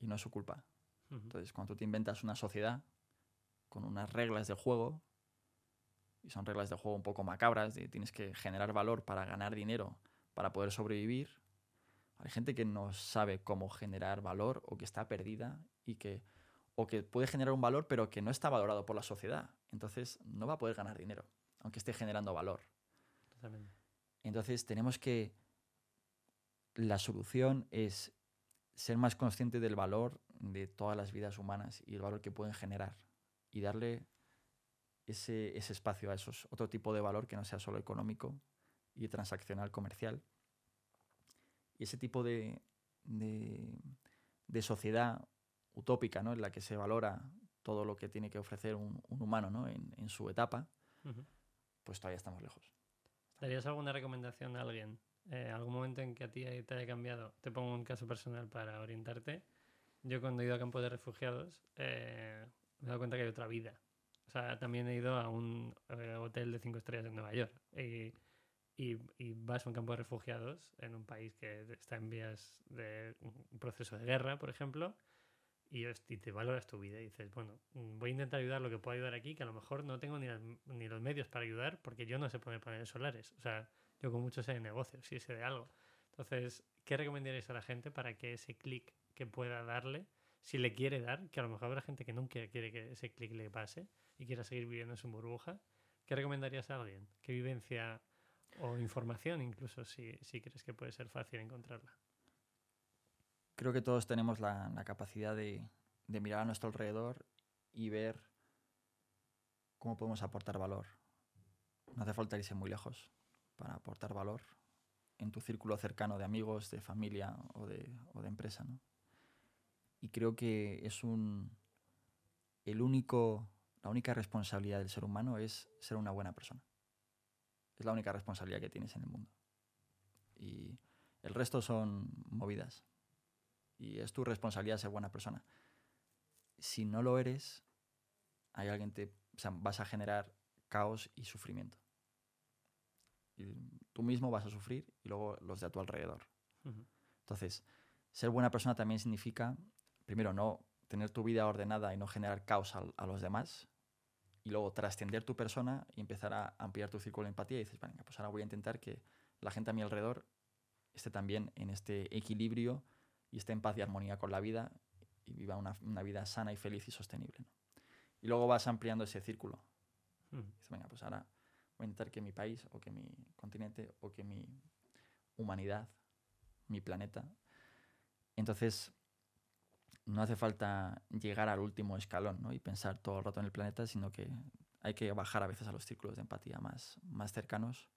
Y no es su culpa.
Ujú.
Entonces, cuando tú te inventas una sociedad con unas reglas de juego, y son reglas de juego un poco macabras, de tienes que generar valor para ganar dinero, para poder sobrevivir, hay gente que no sabe cómo generar valor o que está perdida y que o que puede generar un valor pero que no está valorado por la sociedad. Entonces, no va a poder ganar dinero, aunque esté generando valor.
Totalmente.
Entonces tenemos que... La solución es ser más consciente del valor de todas las vidas humanas y el valor que pueden generar y darle ese, ese espacio a esos otro tipo de valor que no sea solo económico y transaccional comercial. Y ese tipo de, de, de sociedad utópica ¿no? en la que se valora todo lo que tiene que ofrecer un, un humano ¿no? en, en su etapa,
Ujú.
pues todavía estamos lejos.
¿Darías alguna recomendación a alguien? Eh, ¿Algún momento en que a ti te haya cambiado? Te pongo un caso personal para orientarte. Yo cuando he ido a campos de refugiados eh, me he dado cuenta que hay otra vida. O sea, también he ido a un eh, hotel de cinco estrellas en Nueva York. Y, y, y vas a un campo de refugiados en un país que está en vías de un proceso de guerra, por ejemplo, y, hosti, te valoras tu vida y dices, bueno, mm, voy a intentar ayudar lo que puedo ayudar aquí, que a lo mejor no tengo ni, las- ni los medios para ayudar porque yo no sé poner paneles solares. O sea, yo con mucho sé de negocios, sí sé de algo. Entonces, ¿qué recomendaríais a la gente para que ese clic que pueda darle, si le quiere dar, que a lo mejor habrá gente que nunca quiere que ese clic le pase y quiera seguir viviendo en su burbuja, ¿qué recomendarías a alguien? ¿Qué vivencia o información incluso si, si crees que puede ser fácil encontrarla?
creo que todos tenemos la, la capacidad de, de mirar a nuestro alrededor y ver cómo podemos aportar valor. No hace falta irse muy lejos para aportar valor en tu círculo cercano de amigos, de familia o de, o de empresa. ¿no? Y creo que es un. El único, la única responsabilidad del ser humano es ser una buena persona. Es la única responsabilidad que tienes en el mundo. Y el resto son movidas y es tu responsabilidad ser buena persona. Si no lo eres, hay alguien te, o sea, vas a generar caos y sufrimiento. Y tú mismo vas a sufrir y luego los de a tu alrededor. Entonces, ser buena persona también significa, primero, no tener tu vida ordenada y no generar caos a, los demás. Y luego trascender tu persona y empezar a ampliar tu círculo de empatía. Y dices, venga, pues ahora voy a intentar que la gente a mi alrededor esté también en este equilibrio y esté en paz y armonía con la vida y viva una, una vida sana y feliz y sostenible. ¿no? Y luego vas ampliando ese círculo.
Mm.
Dices, venga, pues ahora voy a intentar que mi país o que mi continente o que mi humanidad, mi planeta. Entonces, no hace falta llegar al último escalón ¿no? y pensar todo el rato en el planeta, sino que hay que bajar a veces a los círculos de empatía más, más cercanos.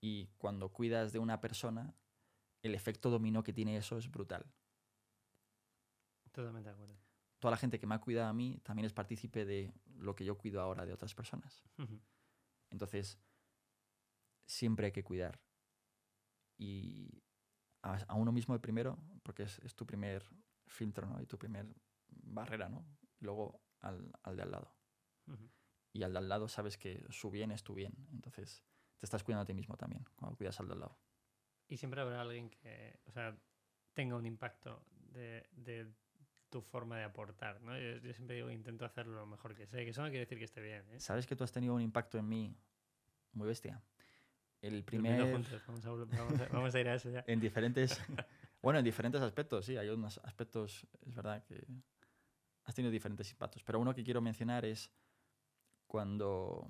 Y cuando cuidas de una persona, el efecto dominó que tiene eso es brutal.
Totalmente de acuerdo.
Toda la gente que me ha cuidado a mí también es partícipe de lo que yo cuido ahora de otras personas. Entonces, siempre hay que cuidar. Y a, a uno mismo el primero, porque es, es tu primer filtro, ¿no? Y tu primer barrera, ¿no? Luego al, al de al lado. Y al de al lado sabes que su bien es tu bien. Entonces, te estás cuidando a ti mismo también, cuando cuidas al de al lado.
Y siempre habrá alguien que, o sea, tenga un impacto de, de tu forma de aportar, ¿no? Yo, yo siempre digo, intento hacerlo lo mejor que sé, que eso no quiere decir que esté bien, ¿eh?
¿Sabes que tú has tenido un impacto en mí muy bestia? El primer...
juntos, vamos a, vol- vamos a- vamos a ir a eso ya.
En diferentes. bueno, en diferentes aspectos, sí. Hay unos aspectos, es verdad, que has tenido diferentes impactos. Pero uno que quiero mencionar es cuando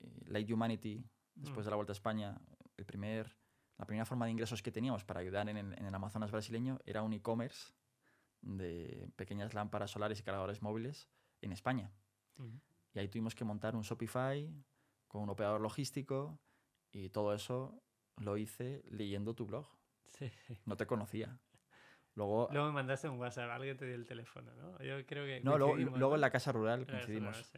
eh, Light Humanity, después de la Vuelta a España, el primer, la primera forma de ingresos que teníamos para ayudar en el, en el Amazonas brasileño era un e-commerce de pequeñas lámparas solares y cargadores móviles en España. Y ahí tuvimos que montar un Shopify con un operador logístico y todo eso lo hice leyendo tu blog.
Sí.
No te conocía. Luego,
Luego me mandaste un WhatsApp, alguien te dio el teléfono, ¿no? Yo creo que.
no, luego, en la casa rural coincidimos.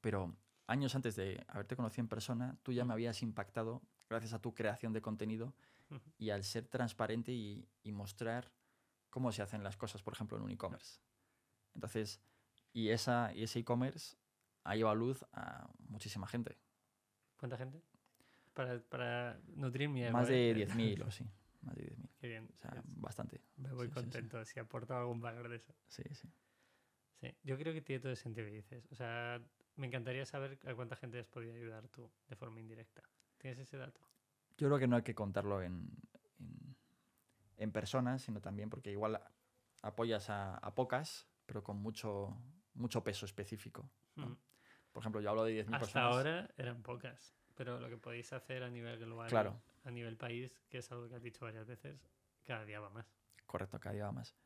Pero años antes de haberte conocido en persona, tú ya me habías impactado gracias a tu creación de contenido y al ser transparente y, y mostrar cómo se hacen las cosas, por ejemplo, en un e-commerce. Entonces, y, esa, y ese e-commerce ha llevado luz a muchísima gente.
¿Cuánta gente? Para, para nutrir mi
Más de 10.000 o sí. Más de 10.000.
Qué bien.
O sea,
es-
bastante.
me voy
sí, sí, sí.
contento si aporto algún valor de eso.
Sí, sí.
Sí, yo creo que tiene todo el sentido que dices. O sea, me encantaría saber a cuánta gente has podido ayudar tú de forma indirecta. ¿Tienes ese dato?
Yo creo que no hay que contarlo en, en, en personas, sino también porque igual apoyas a, a pocas, pero con mucho, mucho peso específico. ¿no?
Ujú.
Por ejemplo, yo hablo de 10.000
Hasta
personas.
ahora eran pocas, pero lo que podéis hacer a nivel global,
Claro.
a nivel país, que es algo que has dicho varias veces, cada día va más.
Correcto, cada día va más.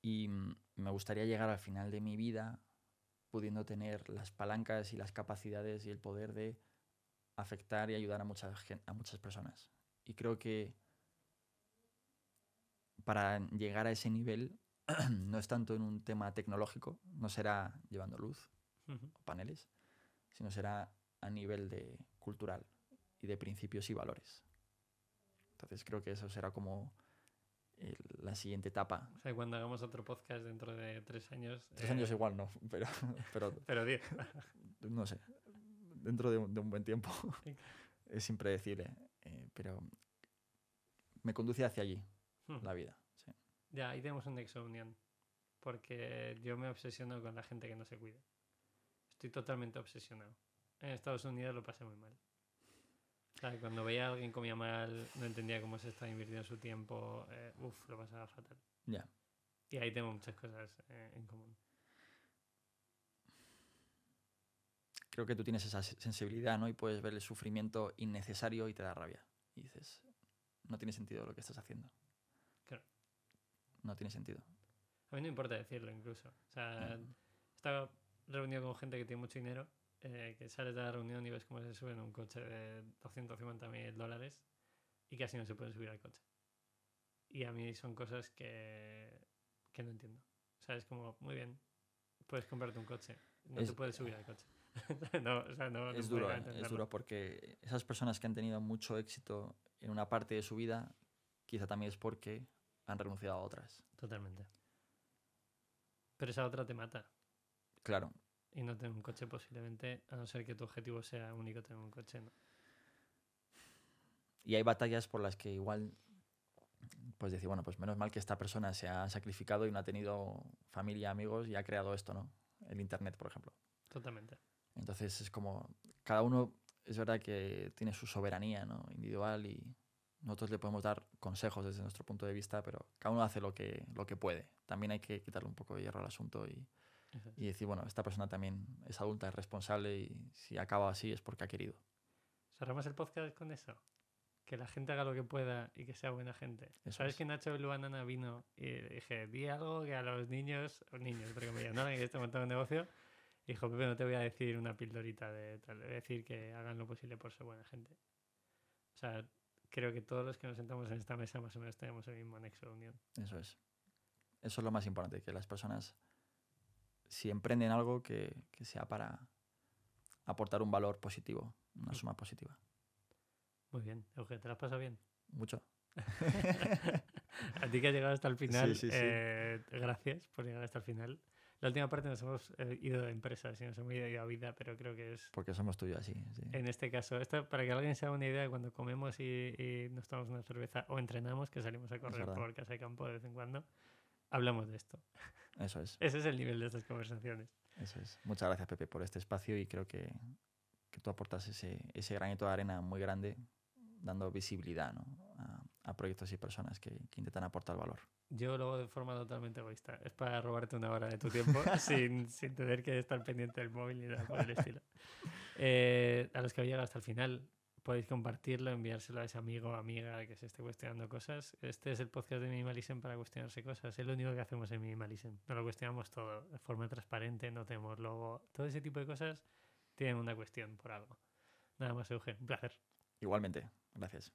Y mm, me gustaría llegar al final de mi vida pudiendo tener las palancas y las capacidades y el poder de afectar y ayudar a muchas, gen- a muchas personas. Y creo que para llegar a ese nivel no es tanto en un tema tecnológico, no será llevando luz o paneles, sino será a nivel de cultural y de principios y valores. Entonces creo que eso será como el- la siguiente etapa.
O sea, cuando hagamos otro podcast dentro de tres años...
Tres
eh,
años igual no, pero, pero
Pero diez.
no sé, dentro de un, de un buen tiempo es impredecible, eh, pero me conduce hacia allí
Ujú.
la vida. sí.
Ya, ahí tenemos un nexo unión. Porque yo me obsesiono con la gente que no se cuida. Estoy totalmente obsesionado. En Estados Unidos lo pasé muy mal. O sea, cuando veía a alguien comía mal, no entendía cómo se estaba invirtiendo su tiempo, eh, uf, lo pasaba fatal.
Ya.
Y ahí tengo muchas cosas eh, en común.
Creo que tú tienes esa se- sensibilidad, ¿no? Y puedes ver el sufrimiento innecesario y te da rabia. Y dices, no tiene sentido lo que estás haciendo.
Claro.
No tiene sentido.
A mí no importa decirlo incluso. O sea, estaba reunido con gente que tiene mucho dinero, eh, que sales de la reunión y ves cómo se suben un coche de 250 mil dólares y casi no se pueden subir al coche. Y a mí son cosas que, que no entiendo. O sea, es como, muy bien, puedes comprarte un coche, no
Es-
te puedes subir al coche. no, o sea, no, no
es
puedo
duro, ¿eh? es duro porque esas personas que han tenido mucho éxito en una parte de su vida, quizá también es porque han renunciado a otras.
Totalmente. Pero esa otra te mata.
Claro,
Y no tener un coche posiblemente, a no ser que tu objetivo sea único tener un coche, ¿no?
y hay batallas por las que igual pues decir, bueno, pues menos mal que esta persona se ha sacrificado y no ha tenido familia, amigos y ha creado esto, ¿no? El Internet, por ejemplo.
Totalmente.
Entonces es como, cada uno es verdad que tiene su soberanía ¿no? individual y nosotros le podemos dar consejos desde nuestro punto de vista, pero cada uno hace lo que, lo que puede. También hay que quitarle un poco de hierro al asunto y, Y decir, bueno, esta persona también es adulta, es responsable y si acaba así es porque ha querido.
Cerramos el podcast con eso. Que la gente haga lo que pueda y que sea buena gente.
Eso
¿Sabes
es.
que Nacho Luanana vino y dije, di algo que a los niños, niños, entre comillas, ¿no? Que este montando un negocio. Dijo, Pepe, no te voy a decir una pildorita de tal, voy a decir que hagan lo posible por ser buena gente. O sea, creo que todos los que nos sentamos en esta mesa más o menos tenemos el mismo nexo de unión.
Eso es. Eso es lo más importante, que las personas, si emprenden algo, que, que sea para aportar un valor positivo, una suma positiva.
Muy bien, Eugenio, ¿te lo has pasado bien?
Mucho.
A ti que has llegado hasta el final,
sí, sí.
eh, gracias por llegar hasta el final. La última parte nos hemos eh, ido de empresas y nos hemos ido a vida, pero creo que es
Porque somos tuyos sí.
en este caso, esto para que alguien se haga una idea, cuando comemos y, y nos tomamos una cerveza o entrenamos, que salimos a correr por casa de campo de vez en cuando, hablamos de esto.
Eso es.
Ese es el nivel de estas conversaciones.
Eso es. Muchas gracias, Pepe, por este espacio y creo que, que tú aportas ese, ese granito de arena muy grande, dando visibilidad ¿no? a, a proyectos y personas que, que intentan aportar valor.
Yo lo hago de forma totalmente egoísta. Es para robarte una hora de tu tiempo sin, sin tener que estar pendiente del móvil ni nada por el estilo. Eh, a los que habéis llegado hasta el final, podéis compartirlo, enviárselo a ese amigo o amiga que se esté cuestionando cosas. Este es el podcast de Minimalism para cuestionarse cosas. Es lo único que hacemos en Minimalism. Nos lo cuestionamos todo de forma transparente, no tenemos logo. Todo ese tipo de cosas tienen una cuestión por algo. Nada más, Eugen. Un placer.
Igualmente, gracias.